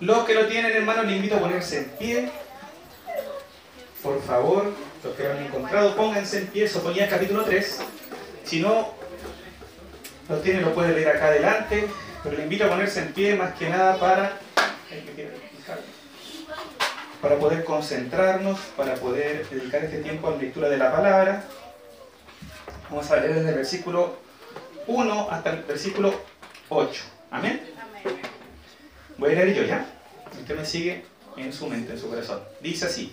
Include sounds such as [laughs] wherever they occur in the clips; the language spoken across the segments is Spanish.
Los que lo tienen, hermanos, les invito a ponerse en pie. Por favor, los que lo han encontrado, pónganse en pie. Sofonías capítulo 3. Si no lo tienen, lo pueden leer acá adelante. Pero le invito a ponerse en pie más que nada para para poder concentrarnos, para poder dedicar este tiempo a la lectura de la palabra. Vamos a leer desde el versículo 1 hasta el versículo 8. Amén. Voy a leer yo ya. Usted me sigue en su mente, en su corazón. Dice así.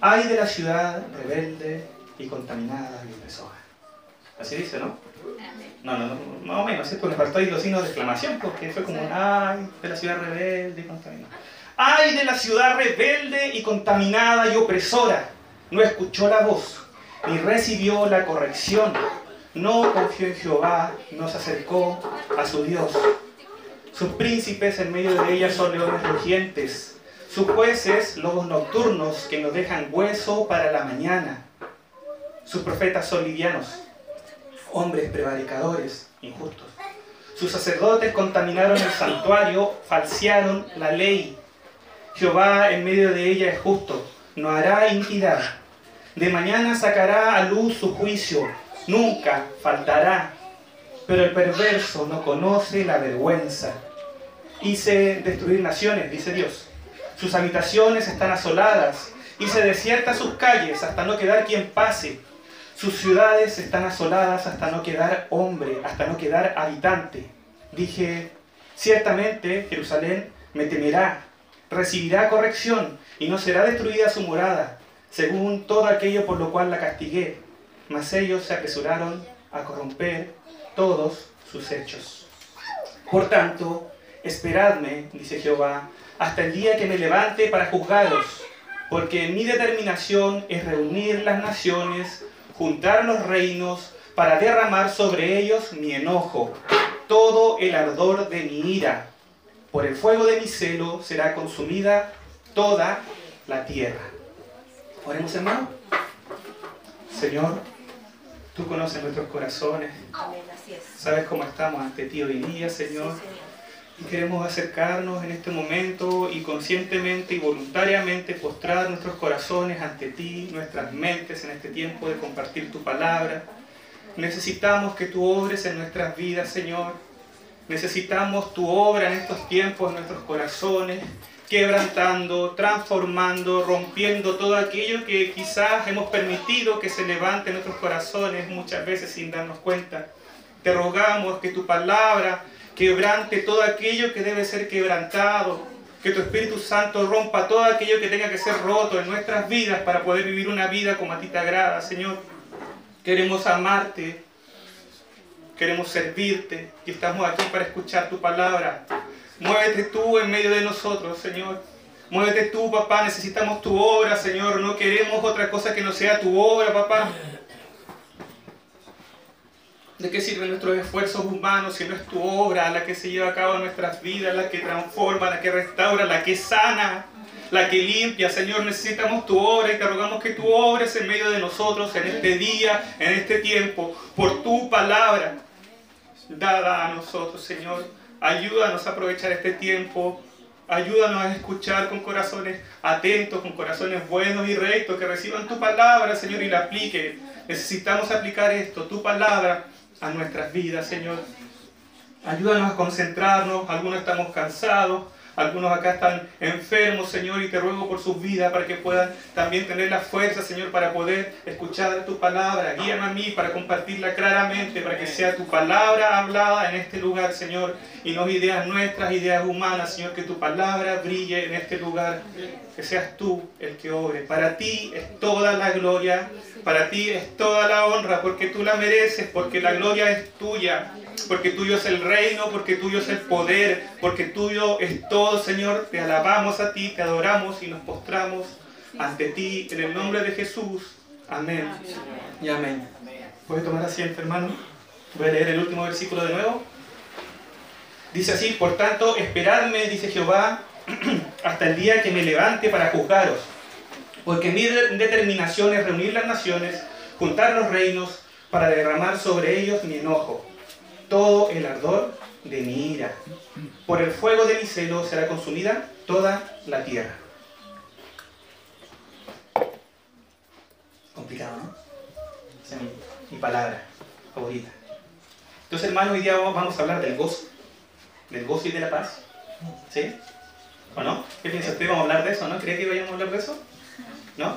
Ay de la ciudad rebelde y contaminada y opresora. Así dice, ¿no? No, no, no, más o menos, ¿cierto? Le faltó ahí los signos de exclamación porque fue como ay de la ciudad rebelde y contaminada. Ay de la ciudad rebelde y contaminada y opresora. No escuchó la voz, ni recibió la corrección. No confió en Jehová, no se acercó a su Dios. Sus príncipes en medio de ella son leones rugientes. Sus jueces, lobos nocturnos que nos dejan hueso para la mañana. Sus profetas son livianos, hombres prevaricadores, injustos. Sus sacerdotes contaminaron el santuario, falsearon la ley Jehová en medio de ella es justo, no hará iniquidad. De mañana sacará a luz su juicio, nunca faltará. Pero el perverso no conoce la vergüenza. Hice destruir naciones, dice Dios. Sus habitaciones están asoladas. Hice desiertas sus calles hasta no quedar quien pase. Sus ciudades están asoladas hasta no quedar hombre, hasta no quedar habitante. Dije, ciertamente Jerusalén me temerá recibirá corrección y no será destruida su morada, según todo aquello por lo cual la castigué. Mas ellos se apresuraron a corromper todos sus hechos. Por tanto, esperadme, dice Jehová, hasta el día que me levante para juzgaros, porque mi determinación es reunir las naciones, juntar los reinos, para derramar sobre ellos mi enojo, todo el ardor de mi ira por el fuego de mi celo será consumida toda la tierra. Oremos, hermano. Señor, tú conoces nuestros corazones. Sabes cómo estamos ante ti hoy día, Señor. Y queremos acercarnos en este momento y conscientemente y voluntariamente postrar nuestros corazones ante ti, nuestras mentes en este tiempo de compartir tu palabra. Necesitamos que tú obres en nuestras vidas, Señor Necesitamos tu obra en estos tiempos, en nuestros corazones, quebrantando, transformando, rompiendo todo aquello que quizás hemos permitido que se levante en nuestros corazones muchas veces sin darnos cuenta. Te rogamos que tu palabra quebrante todo aquello que debe ser quebrantado, que tu Espíritu Santo rompa todo aquello que tenga que ser roto en nuestras vidas para poder vivir una vida como a ti te agrada, Señor. Queremos amarte, queremos servirte y estamos aquí para escuchar tu palabra. Muévete tú en medio de nosotros, Señor. Muévete tú, papá. Necesitamos tu obra, Señor. No queremos otra cosa que no sea tu obra, papá. ¿De qué sirven nuestros esfuerzos humanos si no es tu obra la que se lleva a cabo en nuestras vidas, la que transforma, la que restaura, la que sana, la que limpia? Señor, necesitamos tu obra y te rogamos que tu obres en medio de nosotros en este día, en este tiempo, por tu palabra dada a nosotros, Señor. Ayúdanos a aprovechar este tiempo. Ayúdanos a escuchar con corazones atentos, con corazones buenos y rectos, que reciban tu palabra, Señor, y la apliquen. Necesitamos aplicar esto, tu palabra, a nuestras vidas, Señor. Ayúdanos a concentrarnos. Algunos estamos cansados, algunos acá están enfermos, Señor, y te ruego por sus vidas para que puedan también tener la fuerza, Señor, para poder escuchar tu palabra. Guíame a mí para compartirla claramente, para que sea tu palabra hablada en este lugar, Señor, y no ideas nuestras, ideas humanas, Señor, que tu palabra brille en este lugar, que seas tú el que obre. Para ti es toda la gloria, para ti es toda la honra, porque tú la mereces, porque la gloria es tuya porque tuyo es el reino, porque tuyo es el poder, porque tuyo es todo, Señor. Te alabamos a ti, te adoramos y nos postramos ante ti en el nombre de Jesús. Amén. Y amén. ¿Puedes tomar asiento, hermano? Voy a leer el último versículo de nuevo. Dice así, por tanto, esperadme, dice Jehová, [clears throat] hasta el día que me levante para juzgaros. Porque mi determinación es reunir las naciones, juntar los reinos, para derramar sobre ellos mi enojo todo el ardor de mi ira. Por el fuego de mi celo será consumida toda la tierra. Complicado, ¿no? Esa es mi, palabra favorita. Entonces, hermanos, hoy día vamos a hablar del gozo. Del gozo y de la paz. ¿Sí? ¿O no? ¿Qué piensa usted? ¿Vamos a hablar de eso? ¿No? ¿Cree que vayamos a hablar de eso? ¿No?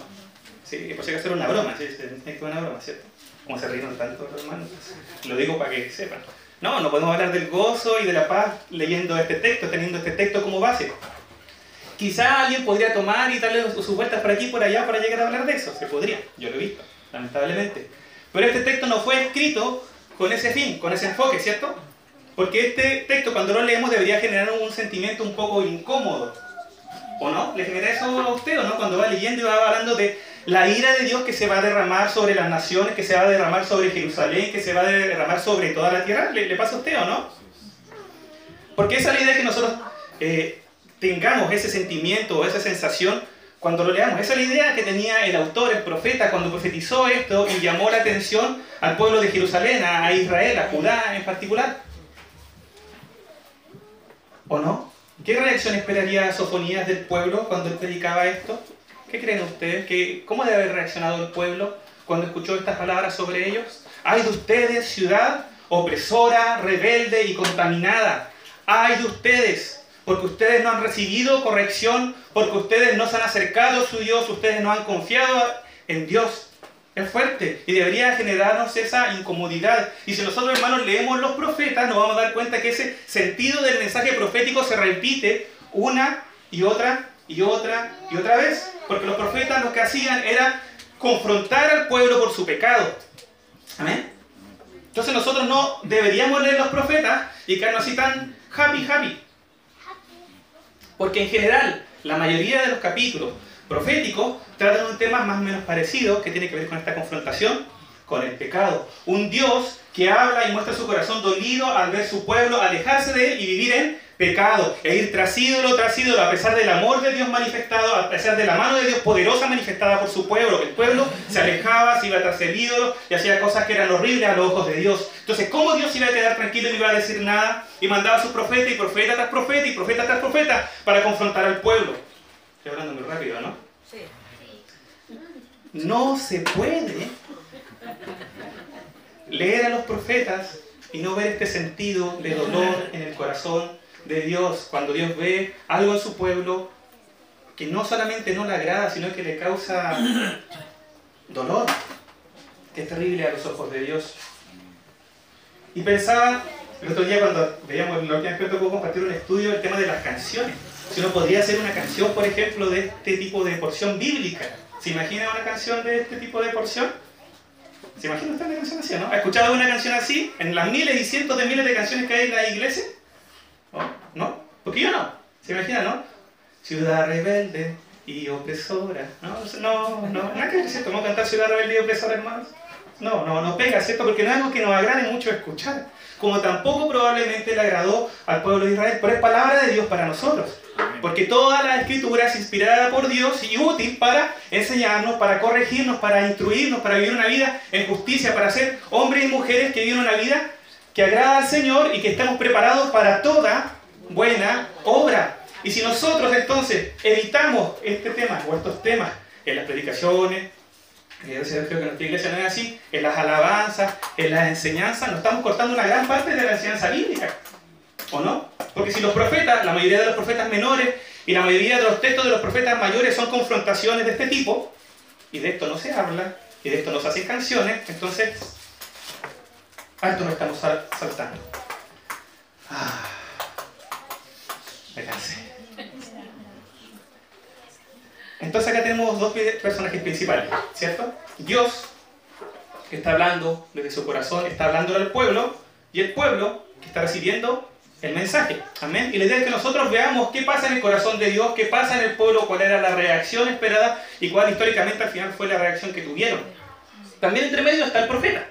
Sí, por si acaso era una broma, sí, es una broma, ¿cierto? Como se rieron tanto los hermanos. Lo digo para que sepan. No, no podemos hablar del gozo y de la paz leyendo este texto, teniendo este texto como base. Quizá alguien podría tomar y darle sus vueltas por aquí y por allá para llegar a hablar de eso. Se podría, yo lo he visto, lamentablemente. Pero este texto no fue escrito con ese fin, con ese enfoque, ¿cierto? Porque este texto cuando lo leemos debería generar un sentimiento un poco incómodo. ¿O no? ¿Le genera eso a usted o no? Cuando va leyendo y va hablando de la ira de Dios que se va a derramar sobre las naciones, que se va a derramar sobre Jerusalén, que se va a derramar sobre toda la tierra, ¿le, pasa a usted o no? Porque esa es la idea que nosotros eh, tengamos ese sentimiento o esa sensación cuando lo leamos. Esa es la idea que tenía el autor, el profeta, cuando profetizó esto y llamó la atención al pueblo de Jerusalén, a Israel, a Judá en particular. ¿O no? ¿Qué reacción esperaría Sofonías del pueblo cuando él predicaba esto? ¿Qué creen ustedes? ¿Cómo debe haber reaccionado el pueblo cuando escuchó estas palabras sobre ellos? Ay de ustedes, ciudad opresora, rebelde y contaminada. Ay de ustedes, porque ustedes no han recibido corrección, porque ustedes no se han acercado a su Dios, ustedes no han confiado en Dios. Es fuerte y debería generarnos esa incomodidad. Y si nosotros, hermanos, leemos los profetas, nos vamos a dar cuenta que ese sentido del mensaje profético se repite una y otra y otra y otra vez. Porque los profetas lo que hacían era confrontar al pueblo por su pecado. Amén. Entonces nosotros no deberíamos leer los profetas y quedarnos así tan happy, happy. Porque en general, la mayoría de los capítulos proféticos tratan un tema más o menos parecido que tiene que ver con esta confrontación con el pecado. Un Dios que habla y muestra su corazón dolido al ver su pueblo alejarse de él y vivir en pecado, e ir tras ídolo tras ídolo, a pesar del amor de Dios manifestado, a pesar de la mano de Dios poderosa manifestada por su pueblo. El pueblo se alejaba, se iba tras el ídolo y hacía cosas que eran horribles a los ojos de Dios. Entonces, ¿cómo Dios iba a quedar tranquilo y no iba a decir nada? Y mandaba a su profeta y profeta tras profeta y profeta tras profeta para confrontar al pueblo. Estoy hablando muy rápido, ¿no? Sí. No se puede leer a los profetas y no ver este sentido de dolor en el corazón de Dios cuando Dios ve algo en su pueblo que no solamente no le agrada, sino que le causa dolor, que es terrible a los ojos de Dios. Y pensaba, el otro día cuando veíamos lo que me tocó compartir un estudio del tema de las canciones. Si uno podría hacer una canción, por ejemplo, de este tipo de porción bíblica. ¿Se imagina una canción de este tipo de porción? ¿Se imagina usted una canción así, no? ¿Ha escuchado una canción así en las miles y cientos de miles de canciones que hay en la iglesia? ¿No? Porque yo no. ¿Se imagina, no? Ciudad rebelde y opresora. No, no, no. Nada que ¿cierto? ¿Vamos a cantar Ciudad rebelde y opresora, hermanos? No, no, no pega, ¿cierto? Porque no es algo que nos agrade mucho escuchar. Como tampoco probablemente le agradó al pueblo de Israel. Pero es palabra de Dios para nosotros. Porque toda la escritura es inspirada por Dios y útil para enseñarnos, para corregirnos, para instruirnos, para vivir una vida en justicia, para ser hombres y mujeres que viven una vida que agrada al Señor y que estemos preparados para toda buena obra. Y si nosotros entonces evitamos este tema o estos temas en las predicaciones, creo que nuestra iglesia no es así, en las alabanzas, en las enseñanzas, nos estamos cortando una gran parte de la enseñanza bíblica. ¿O no? Porque si los profetas, la mayoría de los profetas menores y la mayoría de los textos de los profetas mayores son confrontaciones de este tipo, y de esto no se habla, y de esto no se hacen canciones, entonces esto no estamos saltando. Ah. Entonces acá tenemos dos personajes principales, ¿cierto? Dios, que está hablando desde su corazón, está hablando al pueblo, y el pueblo que está recibiendo el mensaje. Amén. Y la idea es que nosotros veamos qué pasa en el corazón de Dios, qué pasa en el pueblo, cuál era la reacción esperada y cuál históricamente al final fue la reacción que tuvieron. También entre medio está el profeta.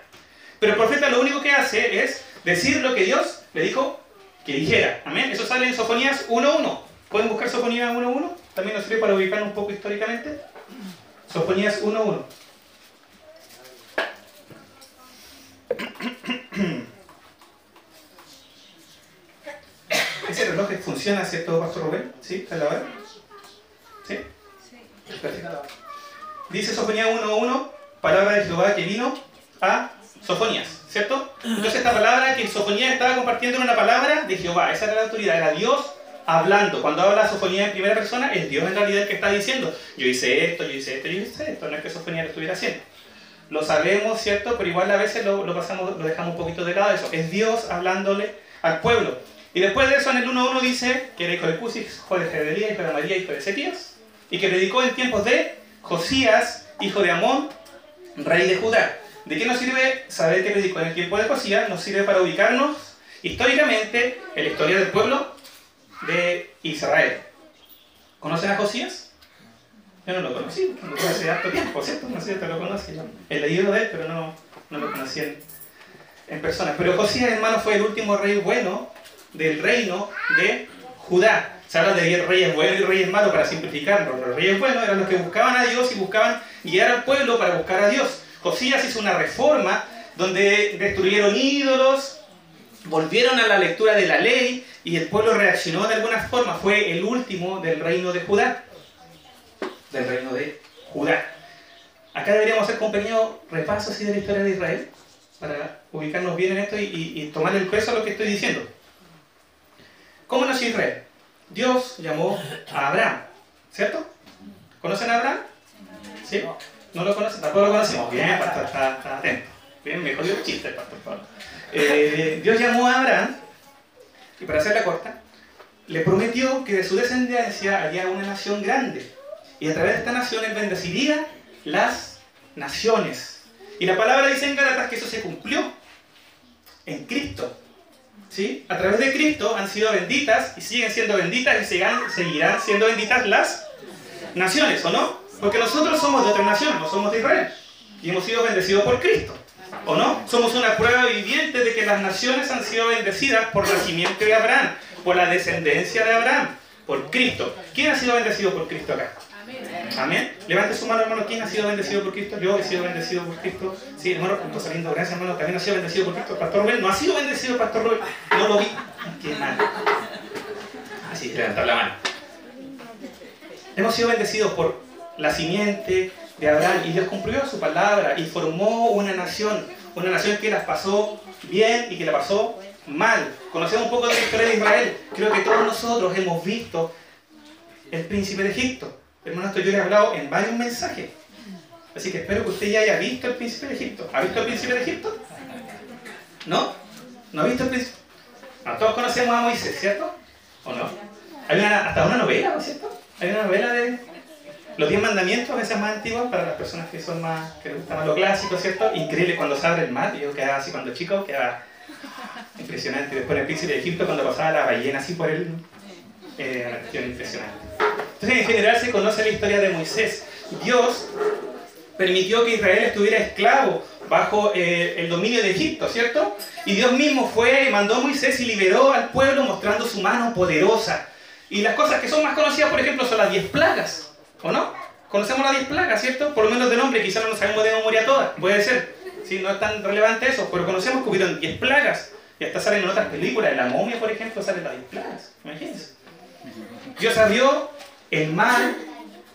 Pero el profeta lo único que hace es decir lo que Dios le dijo que dijera. Amén. Eso sale en Sofonías 1.1. ¿Pueden buscar Sofonías 1.1? También nos sirve para ubicar un poco históricamente. Sofonías 1.1. [clears throat] reloj funciona, ¿cierto, Pastor Rubén? ¿Sí? ¿Está la hora? ¿Sí? Perfecto. Dice Sofonía 1.1, palabra de Jehová que vino a Sofonías, ¿cierto? Entonces esta palabra que Sofonías estaba compartiendo era una palabra de Jehová, esa era la autoridad, era Dios hablando. Cuando habla Sofonía en primera persona, es Dios en realidad el que está diciendo, yo hice esto, yo hice esto, yo hice esto, no es que Sofonía lo estuviera haciendo. Lo sabemos, ¿cierto? Pero igual a veces lo, lo pasamos, lo dejamos un poquito de lado eso. Es Dios hablándole al pueblo. Y después de eso en el 1.1 dice que era hijo de Cusi, hijo de Gedelía, hijo de María, hijo de Ezequías, y que predicó en tiempos de Josías, hijo de Amón, rey de Judá. ¿De qué nos sirve saber que predicó en el tiempo de Josías? Nos sirve para ubicarnos históricamente en la historia del pueblo de Israel. ¿Conocen a Josías? Yo no lo conocí, lo conocí hace harto tiempo, ¿cierto? No sé si lo conocí. He leído de él, pero no, no lo conocí en, en persona. Pero Josías, hermano, fue el último rey bueno del reino de Judá. Se habla de reyes buenos y reyes malos para simplificarlo. Los reyes buenos eran los que buscaban a Dios y buscaban guiar al pueblo para buscar a Dios. Josías hizo una reforma donde destruyeron ídolos, volvieron a la lectura de la ley y el pueblo reaccionó de alguna forma. Fue el último del reino de Judá. Del reino de Judá. Acá deberíamos hacer un pequeño repaso así de la historia de Israel para ubicarnos bien en esto y, y, y tomar el peso a lo que estoy diciendo. ¿Cómo nació Israel? Dios llamó a Abraham, ¿cierto? ¿Conocen a Abraham? ¿Sí? ¿No lo conocen? Tampoco lo conocemos. Bien, pastor, está, está atento. Bien, me jodió el chiste, pastor Pablo. Eh, Dios llamó a Abraham, y para hacerla corta, le prometió que de su descendencia haría una nación grande. Y a través de esta nación él bendeciría las naciones. Y la palabra dice en Galatas que eso se cumplió en Cristo. ¿Sí? A través de Cristo han sido benditas y siguen siendo benditas y seguirán siendo benditas las naciones, ¿o no? Porque nosotros somos de otra nación, no somos de Israel. Y hemos sido bendecidos por Cristo, ¿o no? Somos una prueba viviente de que las naciones han sido bendecidas por la simiente de Abraham, por la descendencia de Abraham, por Cristo. ¿Quién ha sido bendecido por Cristo acá? Amén. Levante su mano, hermano. ¿Quién ha sido bendecido por Cristo? Yo he sido bendecido por Cristo. Sí, hermano, está saliendo. Gracias, hermano. También ha sido bendecido por Cristo. Pastor Rubén no ha sido bendecido pastor Rubén. No lo vi. Qué mal. Así, levantar la mano. Hemos sido bendecidos por la simiente de Abraham y Dios cumplió su palabra y formó una nación. Una nación que las pasó bien y que la pasó mal. Conocemos un poco de la historia de Israel. Creo que todos nosotros hemos visto el príncipe de Egipto. Hermano, esto yo le he hablado en varios mensajes. Así que espero que usted ya haya visto el príncipe de Egipto. ¿Ha visto el príncipe de Egipto? ¿No? ¿No ha visto el príncipe? Todos conocemos a Moisés, ¿cierto? ¿O no? Hay una, hasta una novela, ¿no es cierto? Hay una novela de los diez mandamientos, a veces más antiguas, para las personas que son más, que les gusta más lo clásico, ¿cierto? Increíble cuando se abre el mar, yo quedaba así cuando chico, quedaba impresionante. Después el príncipe de Egipto, cuando pasaba la ballena así por él, eh, una cuestión impresionante. Entonces, en general se conoce la historia de Moisés. Dios permitió que Israel estuviera esclavo bajo eh, el dominio de Egipto, ¿cierto? Y Dios mismo fue, mandó a Moisés y liberó al pueblo mostrando su mano poderosa. Y las cosas que son más conocidas, por ejemplo, son las diez plagas, ¿o no? Conocemos las diez plagas, ¿cierto? Por lo menos de nombre, quizás no nos sabemos de memoria todas, puede ser. Sí, no es tan relevante eso, pero conocemos que hubieron diez plagas. Y hasta salen en otras películas, en la momia, por ejemplo, salen las diez plagas. Imagínense. Dios abrió el mar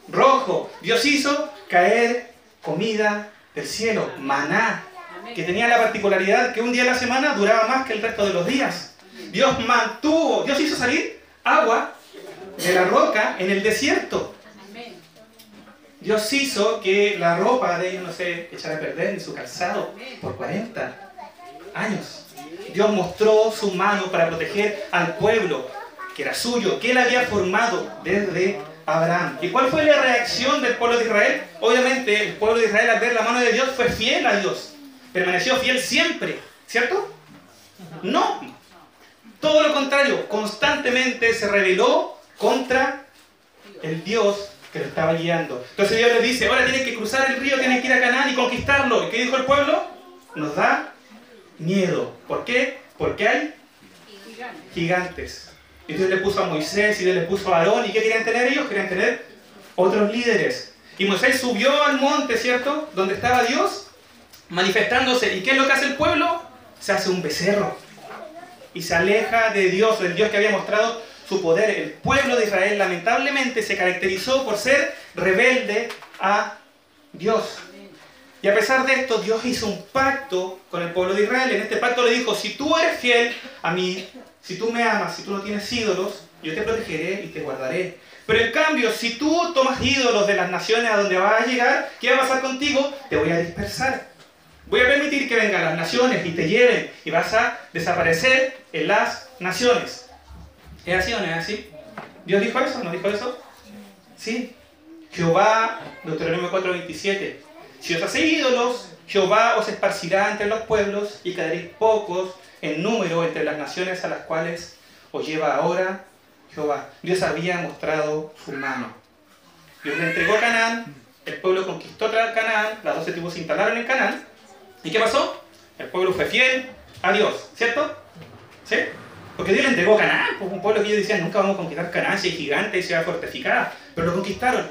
rojo. Dios hizo caer comida del cielo, maná, que tenía la particularidad que un día a la semana duraba más que el resto de los días. Dios mantuvo, Dios hizo salir agua de la roca en el desierto. Dios hizo que la ropa de ellos no se echara a perder ni su calzado por 40 años. Dios mostró su mano para proteger al pueblo que era suyo, que él había formado desde Abraham. ¿Y cuál fue la reacción del pueblo de Israel? Obviamente el pueblo de Israel al ver la mano de Dios fue fiel a Dios. Permaneció fiel siempre, ¿cierto? No. Todo lo contrario, constantemente se rebeló contra el Dios que lo estaba guiando. Entonces Dios le dice, ahora tienen que cruzar el río, tienen que ir a Canaán y conquistarlo. ¿Y qué dijo el pueblo? Nos da miedo. ¿Por qué? Porque hay gigantes. Y Dios le puso a Moisés y Dios le puso a Aarón. ¿Y qué querían tener ellos? Querían tener otros líderes. Y Moisés subió al monte, ¿cierto? Donde estaba Dios manifestándose. ¿Y qué es lo que hace el pueblo? Se hace un becerro. Y se aleja de Dios, del Dios que había mostrado su poder. El pueblo de Israel lamentablemente se caracterizó por ser rebelde a Dios. Y a pesar de esto, Dios hizo un pacto con el pueblo de Israel. En este pacto le dijo, si tú eres fiel a mí, si tú me amas, si tú no tienes ídolos, yo te protegeré y te guardaré. Pero en cambio, si tú tomas ídolos de las naciones a donde vas a llegar, ¿qué va a pasar contigo? Te voy a dispersar. Voy a permitir que vengan las naciones y te lleven y vas a desaparecer en las naciones. ¿Es así o no es así? ¿Dios dijo eso? ¿No dijo eso? Sí. Jehová, Deuteronomio 4:27. Si os hacéis ídolos, Jehová os esparcirá entre los pueblos y quedaréis pocos en número entre las naciones a las cuales os lleva ahora Jehová. Dios había mostrado su mano. Dios le entregó Canaán, el pueblo conquistó Canaán, las doce tribus se instalaron en Canaán. ¿Y qué pasó? El pueblo fue fiel a Dios, ¿cierto? ¿Sí? Porque Dios le entregó Canaán, pues un pueblo que ellos decían, nunca vamos a conquistar Canaán, si es gigante y ciudad fortificada. Pero lo conquistaron,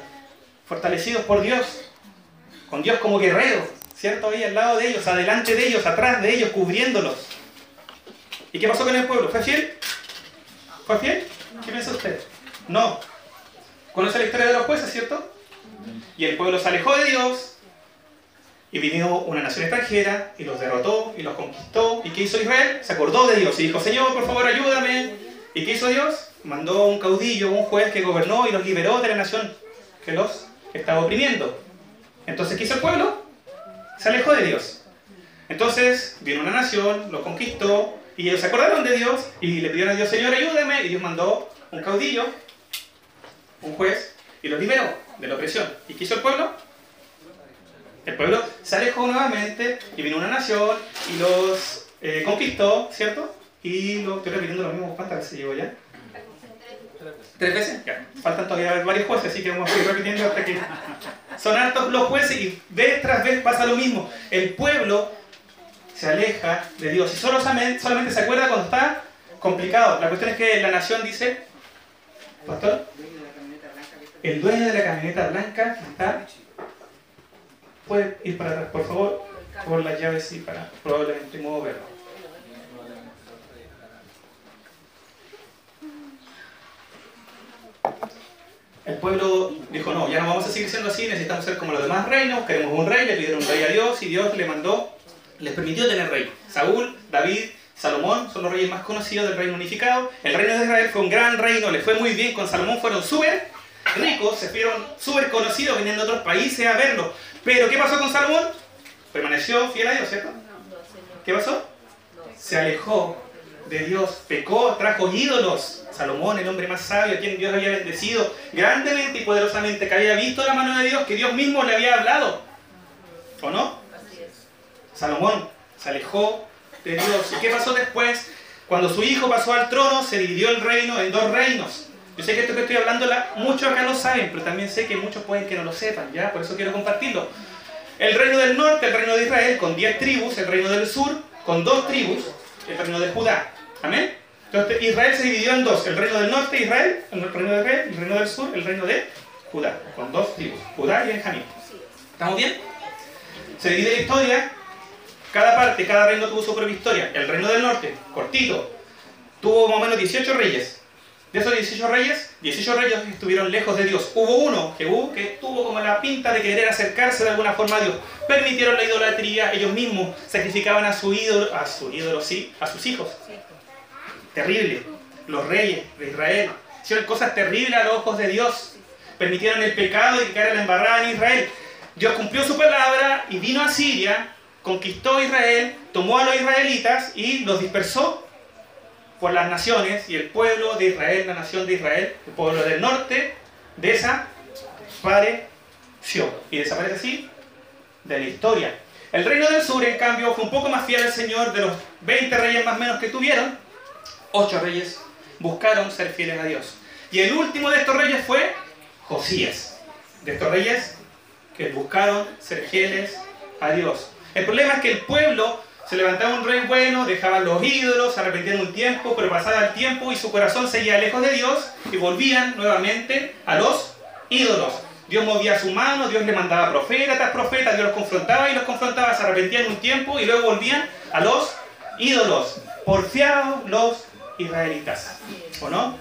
fortalecidos por Dios, con Dios como guerrero, ¿cierto? Ahí al lado de ellos, adelante de ellos, atrás de ellos, cubriéndolos. ¿Y qué pasó con el pueblo? ¿Fue fiel? ¿Fue fiel? ¿Qué piensa usted? No. ¿Conoce la historia de los jueces, cierto? Y el pueblo se alejó de Dios y vino una nación extranjera y los derrotó y los conquistó. ¿Y qué hizo Israel? Se acordó de Dios y dijo, Señor, por favor, ayúdame. ¿Y qué hizo Dios? Mandó un caudillo, un juez que gobernó y los liberó de la nación que los estaba oprimiendo. Entonces, ¿qué hizo el pueblo? Se alejó de Dios. Entonces, vino una nación, lo conquistó, y ellos se acordaron de Dios y le pidieron a Dios, Señor, ayúdame. Y Dios mandó un caudillo, un juez, y los liberó de la opresión. ¿Y qué hizo el pueblo? El pueblo se alejó nuevamente y vino una nación y los eh, conquistó, ¿cierto? Y lo estoy repitiendo lo mismo. ¿Cuántas veces llevo ya? ¿Tres veces? Ya. Faltan todavía varios jueces, así que vamos a seguir repitiendo hasta que... Son hartos los jueces y vez tras vez pasa lo mismo. El pueblo se aleja de Dios y solo, solamente se acuerda cuando está complicado. La cuestión es que la nación dice, pastor, el dueño de la camioneta blanca está, puede ir para atrás, por favor, por las llaves y para probablemente moverlo. El pueblo dijo, no, ya no vamos a seguir siendo así, necesitamos ser como los demás reinos, queremos un rey, le pidieron un rey a Dios y Dios le mandó les permitió tener rey. Saúl, David, Salomón son los reyes más conocidos del reino unificado. El reino de Israel fue un gran reino, le fue muy bien. Con Salomón fueron súper ricos, se fueron súper conocidos, viniendo de otros países a verlo. Pero ¿qué pasó con Salomón? Permaneció fiel a Dios, ¿cierto? ¿Qué pasó? Se alejó de Dios, pecó, trajo ídolos. Salomón, el hombre más sabio, a quien Dios había bendecido grandemente y poderosamente, que había visto la mano de Dios, que Dios mismo le había hablado. ¿O no? Salomón se alejó de Dios. ¿Y qué pasó después? Cuando su hijo pasó al trono, se dividió el reino en dos reinos. Yo sé que esto que estoy hablando, muchos acá lo saben, pero también sé que muchos pueden que no lo sepan, ¿ya? Por eso quiero compartirlo. El reino del norte, el reino de Israel, con diez tribus, el reino del sur, con dos tribus, el reino de Judá. ¿Amén? Entonces Israel se dividió en dos, el reino del norte, Israel, el reino de Israel, el reino del sur, el reino de Judá, con dos tribus, Judá y Benjamín. ¿Estamos bien? Se divide la historia cada parte, cada reino tuvo su propia historia. El reino del norte, cortito, tuvo más o menos 18 reyes. De esos 18 reyes, 18 reyes estuvieron lejos de Dios. Hubo uno, Jehú, que tuvo como la pinta de querer acercarse de alguna forma a Dios. Permitieron la idolatría, ellos mismos sacrificaban a su ídolo, a su ídolo, sí, a sus hijos. Terrible. Los reyes de Israel hicieron cosas terribles a los ojos de Dios. Permitieron el pecado y que la embarrada en Israel. Dios cumplió su palabra y vino a Siria conquistó Israel, tomó a los israelitas y los dispersó por las naciones y el pueblo de Israel, la nación de Israel, el pueblo del norte, desapareció. Y desaparece así de la historia. El reino del sur, en cambio, fue un poco más fiel al Señor de los 20 reyes más o menos que tuvieron. Ocho reyes buscaron ser fieles a Dios. Y el último de estos reyes fue Josías. De estos reyes que buscaron ser fieles a Dios. El problema es que el pueblo se levantaba un rey bueno, dejaban los ídolos, se arrepentían un tiempo, pero pasaba el tiempo y su corazón seguía lejos de Dios y volvían nuevamente a los ídolos. Dios movía su mano, Dios le mandaba profetas tras profetas, Dios los confrontaba y los confrontaba, se arrepentían un tiempo y luego volvían a los ídolos. Porfiados los israelitas. ¿O no?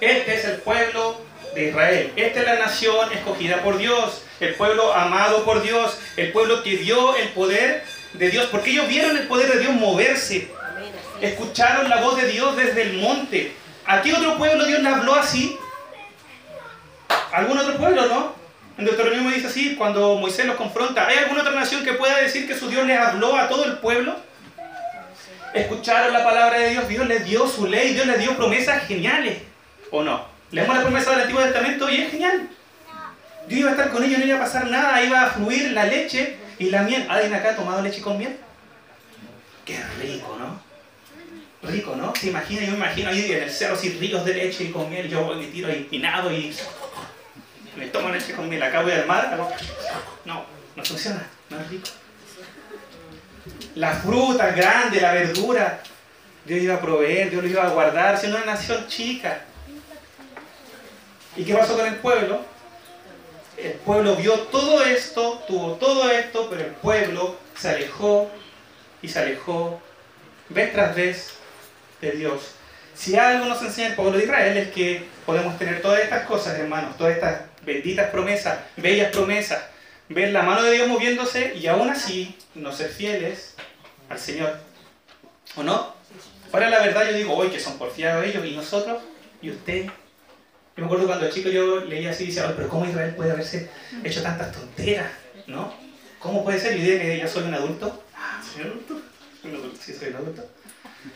Este es el pueblo Israel. Esta es la nación escogida por Dios, el pueblo amado por Dios, el pueblo que vio el poder de Dios, porque ellos vieron el poder de Dios moverse, escucharon la voz de Dios desde el monte. ¿A qué otro pueblo Dios le habló así? ¿Algún otro pueblo, no? En Deuteronomio dice así, cuando Moisés los confronta, ¿hay alguna otra nación que pueda decir que su Dios les habló a todo el pueblo? Escucharon la palabra de Dios, Dios les dio su ley, Dios les dio promesas geniales, ¿o no? Leemos la promesa del Antiguo Testamento y es genial. Dios iba a estar con ellos, no iba a pasar nada, iba a fluir la leche y la miel. ¿Alguien acá ha tomado leche con miel? Qué rico, ¿no? Rico, ¿no? ¿Se imagina? Yo me imagino ahí en el cerro así ríos de leche y con miel. Yo me tiro ahí pinado y me tomo leche con miel. Acá voy al mar. No, no funciona. No es rico. La fruta grande, la verdura. Dios iba a proveer, Dios lo iba a guardar, siendo una nación chica. ¿Y qué pasó con el pueblo? El pueblo vio todo esto, tuvo todo esto, pero el pueblo se alejó y se alejó vez tras vez de Dios. Si algo nos enseña el pueblo de Israel es que podemos tener todas estas cosas, hermanos, todas estas benditas promesas, bellas promesas, ver la mano de Dios moviéndose y aún así no ser fieles al Señor. ¿O no? Ahora la verdad yo digo, hoy que son porfiados ellos y nosotros y usted. Yo me acuerdo cuando chico yo leía así y decía, pero ¿cómo Israel puede haberse hecho tantas tonteras? ¿No? ¿Cómo puede ser? Y dije que ya soy un adulto. Ah, ¿soy un adulto? Soy un adulto, sí, soy un adulto.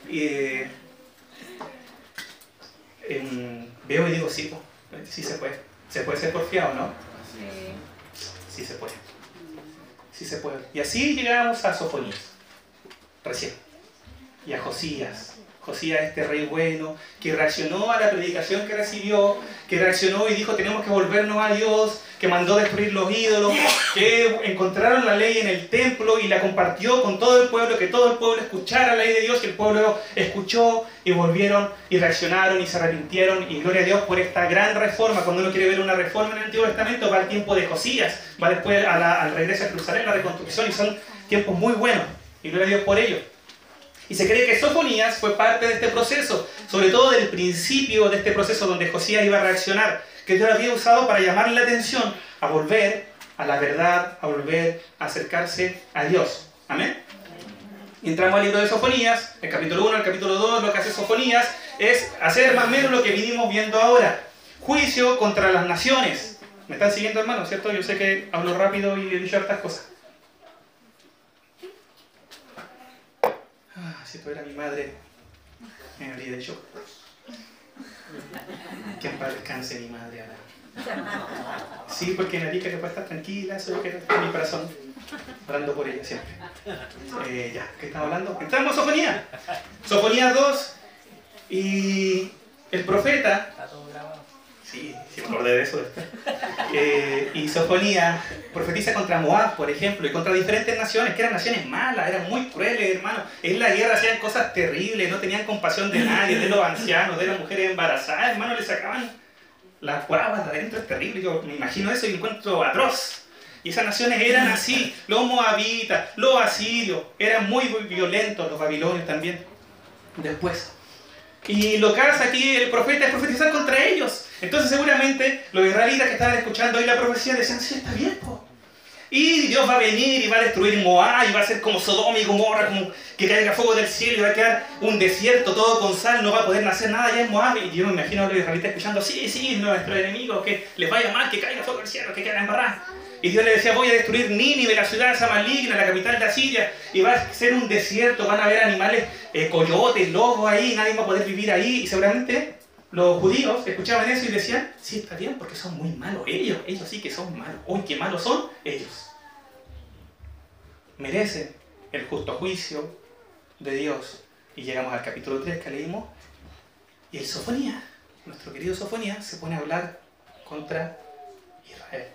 Y eh, em, veo y digo, sí, pues, sí se puede. Se puede ser porfiado, ¿no? Sí. Sí se puede. Sí se puede. Y así llegamos a Sofonías, recién. Y a Josías, Josías, este rey bueno, que reaccionó a la predicación que recibió, que reaccionó y dijo tenemos que volvernos a Dios, que mandó destruir los ídolos, que encontraron la ley en el templo y la compartió con todo el pueblo, que todo el pueblo escuchara la ley de Dios y el pueblo escuchó y volvieron y reaccionaron y se arrepintieron y gloria a Dios por esta gran reforma. Cuando uno quiere ver una reforma en el Antiguo Testamento va al tiempo de Josías, va después al regreso a Jerusalén, la reconstrucción y son tiempos muy buenos y gloria a Dios por ello. Y se cree que Sofonías fue parte de este proceso, sobre todo del principio de este proceso donde Josías iba a reaccionar, que Dios había usado para llamarle la atención a volver a la verdad, a volver a acercarse a Dios. Amén. Y entramos al libro de Sofonías, el capítulo 1, el capítulo 2, lo que hace Sofonías es hacer más o menos lo que vinimos viendo ahora. Juicio contra las naciones. ¿Me están siguiendo hermanos? ¿Cierto? Yo sé que hablo rápido y he dicho hartas cosas. Si fuera mi madre, me habría dicho. Que en paz descanse mi madre ahora. Sí, porque en Arica que puede estar tranquila, eso es lo que está en mi corazón, orando por ella siempre. Eh, ya, ¿qué estamos hablando? Entramos a Sofonía. Sofonía 2 y el profeta. Sí, sí me acordé de eso. Eh, y Sofonía profetiza contra Moab, por ejemplo, y contra diferentes naciones, que eran naciones malas, eran muy crueles, hermano. En la guerra hacían cosas terribles, no tenían compasión de nadie, de los ancianos, de las mujeres embarazadas, hermano, le sacaban las guavas de adentro, es terrible. Yo me imagino eso y encuentro atroz. Y esas naciones eran así, los moabitas, los asirios, eran muy violentos, los babilonios también. Después. Y lo que hace aquí el profeta es profetizar contra ellos. Entonces seguramente los israelitas que estaban escuchando ahí la profecía decían, sí, está bien, Y Dios va a venir y va a destruir Moab y va a ser como Sodoma y Gomorra, como que caiga fuego del cielo y va a quedar un desierto todo con sal, no va a poder nacer nada allá en Moab. Y yo me imagino a los israelitas escuchando, sí, sí, nuestro enemigo, que les vaya mal, que caiga fuego del cielo, que queden embarrados. Y Dios le decía, voy a destruir Nínive, la ciudad esa maligna, la capital de Asiria, y va a ser un desierto, van a haber animales, eh, coyotes, lobos ahí, nadie va a poder vivir ahí, y seguramente los judíos escuchaban eso y decían, sí, está bien, porque son muy malos ellos, ellos sí que son malos. Uy, qué malos son ellos. Merecen el justo juicio de Dios. Y llegamos al capítulo 3 que leímos, y el Sofonía, nuestro querido Sofonía, se pone a hablar contra Israel.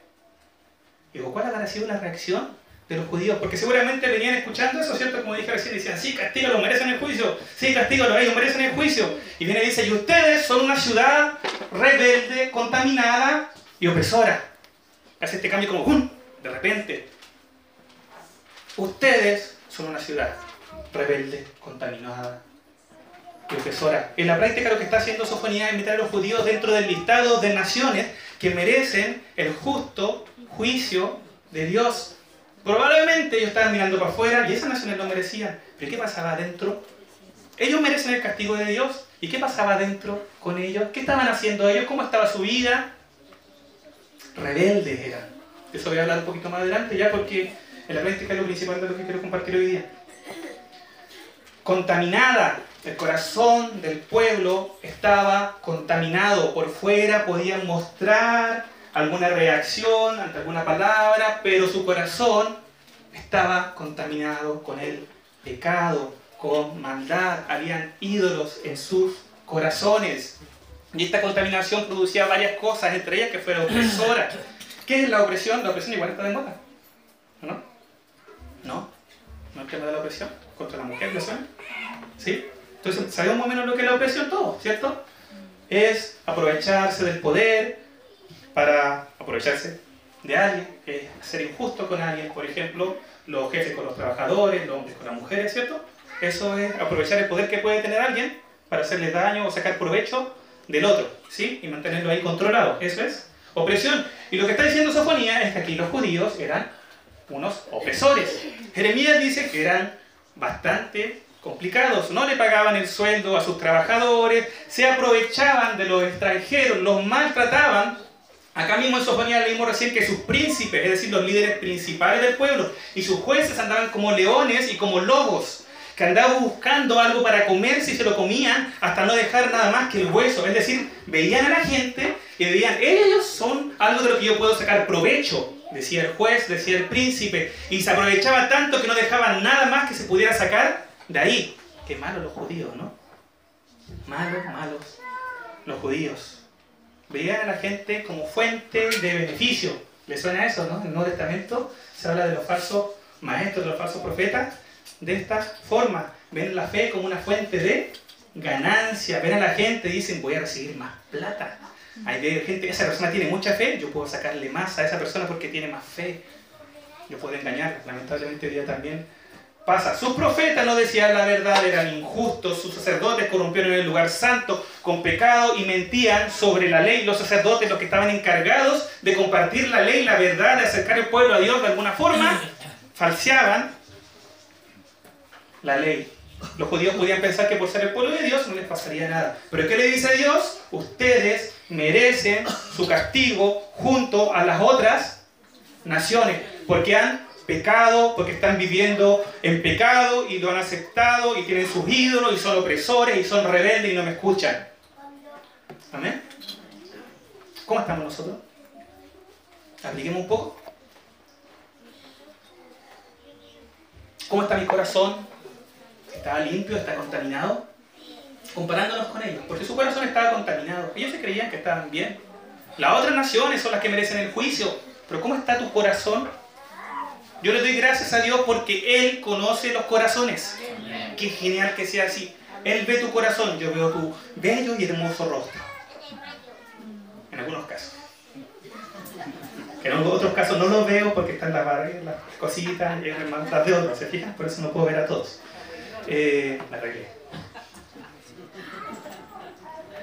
Digo, ¿cuál habrá sido la reacción de los judíos, porque seguramente venían escuchando eso, ¿cierto? Como dije recién, decían, sí, lo merecen el juicio, sí, castígalo, ellos merecen el juicio. Y viene y dice, y ustedes son una ciudad rebelde, contaminada y opresora. Hace este cambio como, ¡pum! De repente. Ustedes son una ciudad rebelde, contaminada y opresora. En la práctica lo que está haciendo Sofonía es meter a los judíos dentro del listado de naciones que merecen el justo juicio de Dios. Probablemente ellos estaban mirando para afuera y esas naciones lo merecían. Pero ¿qué pasaba adentro? Ellos merecen el castigo de Dios. ¿Y qué pasaba adentro con ellos? ¿Qué estaban haciendo ellos? ¿Cómo estaba su vida? Rebeldes eran. Eso voy a hablar un poquito más adelante ya porque en la práctica es lo principal de lo que quiero compartir hoy día. Contaminada. El corazón del pueblo estaba contaminado. Por fuera podían mostrar alguna reacción ante alguna palabra, pero su corazón estaba contaminado con el pecado, con maldad. Habían ídolos en sus corazones. Y esta contaminación producía varias cosas, entre ellas que fuera opresora. ¿Qué es la opresión? La opresión igual está de moda. ¿No? ¿No? ¿No el tema de la opresión? ¿Contra la mujer ¿lo saben? ¿Sí? Entonces, sabemos más o menos lo que es la opresión todo, ¿cierto? Es aprovecharse del poder para aprovecharse de alguien, es ser injusto con alguien, por ejemplo, los jefes con los trabajadores, los hombres con las mujeres, ¿cierto? Eso es aprovechar el poder que puede tener alguien para hacerle daño o sacar provecho del otro, ¿sí? Y mantenerlo ahí controlado. Eso es opresión. Y lo que está diciendo Sofonía es que aquí los judíos eran unos opresores. Jeremías dice que eran bastante complicados, no le pagaban el sueldo a sus trabajadores, se aprovechaban de los extranjeros, los maltrataban. Acá mismo en Sofonía leímos recién que sus príncipes, es decir, los líderes principales del pueblo, y sus jueces andaban como leones y como lobos, que andaban buscando algo para comerse y se lo comían hasta no dejar nada más que el hueso. Es decir, veían a la gente y veían, ellos son algo de lo que yo puedo sacar provecho, decía el juez, decía el príncipe, y se aprovechaba tanto que no dejaban nada más que se pudiera sacar de ahí. Qué malos los judíos, ¿no? Malos, malos los judíos. Veían a la gente como fuente de beneficio. ¿Le suena eso, no? En el Nuevo Testamento se habla de los falsos maestros, de los falsos profetas, de esta forma. Ven la fe como una fuente de ganancia. Ven a la gente y dicen, voy a recibir más plata. Hay gente, esa persona tiene mucha fe, yo puedo sacarle más a esa persona porque tiene más fe. Yo puedo engañar. Lamentablemente hoy día también pasa. Sus profetas no decían la verdad, eran injustos. Sus sacerdotes corrompieron el lugar santo con pecado y mentían sobre la ley. Los sacerdotes, los que estaban encargados de compartir la ley, la verdad, de acercar el pueblo a Dios de alguna forma, falseaban la ley. Los judíos podían pensar que por ser el pueblo de Dios no les pasaría nada. Pero ¿qué le dice Dios? Ustedes merecen su castigo junto a las otras naciones, porque han pecado, porque están viviendo en pecado y lo han aceptado y tienen sus ídolos y son opresores y son rebeldes y no me escuchan. Amén. ¿Cómo estamos nosotros? Apliquemos un poco. ¿Cómo está mi corazón? ¿Estaba limpio? ¿Está contaminado? Comparándonos con ellos. Porque su corazón estaba contaminado. Ellos se creían que estaban bien. Las otras naciones son las que merecen el juicio. Pero ¿cómo está tu corazón? Yo le doy gracias a Dios porque Él conoce los corazones. Qué genial que sea así. Él ve tu corazón, yo veo tu bello y hermoso rostro. En algunos casos. En otros casos no lo veo porque están las, las cositas y las de otros, ¿se fijan? Por eso no puedo ver a todos. Eh, la arreglé.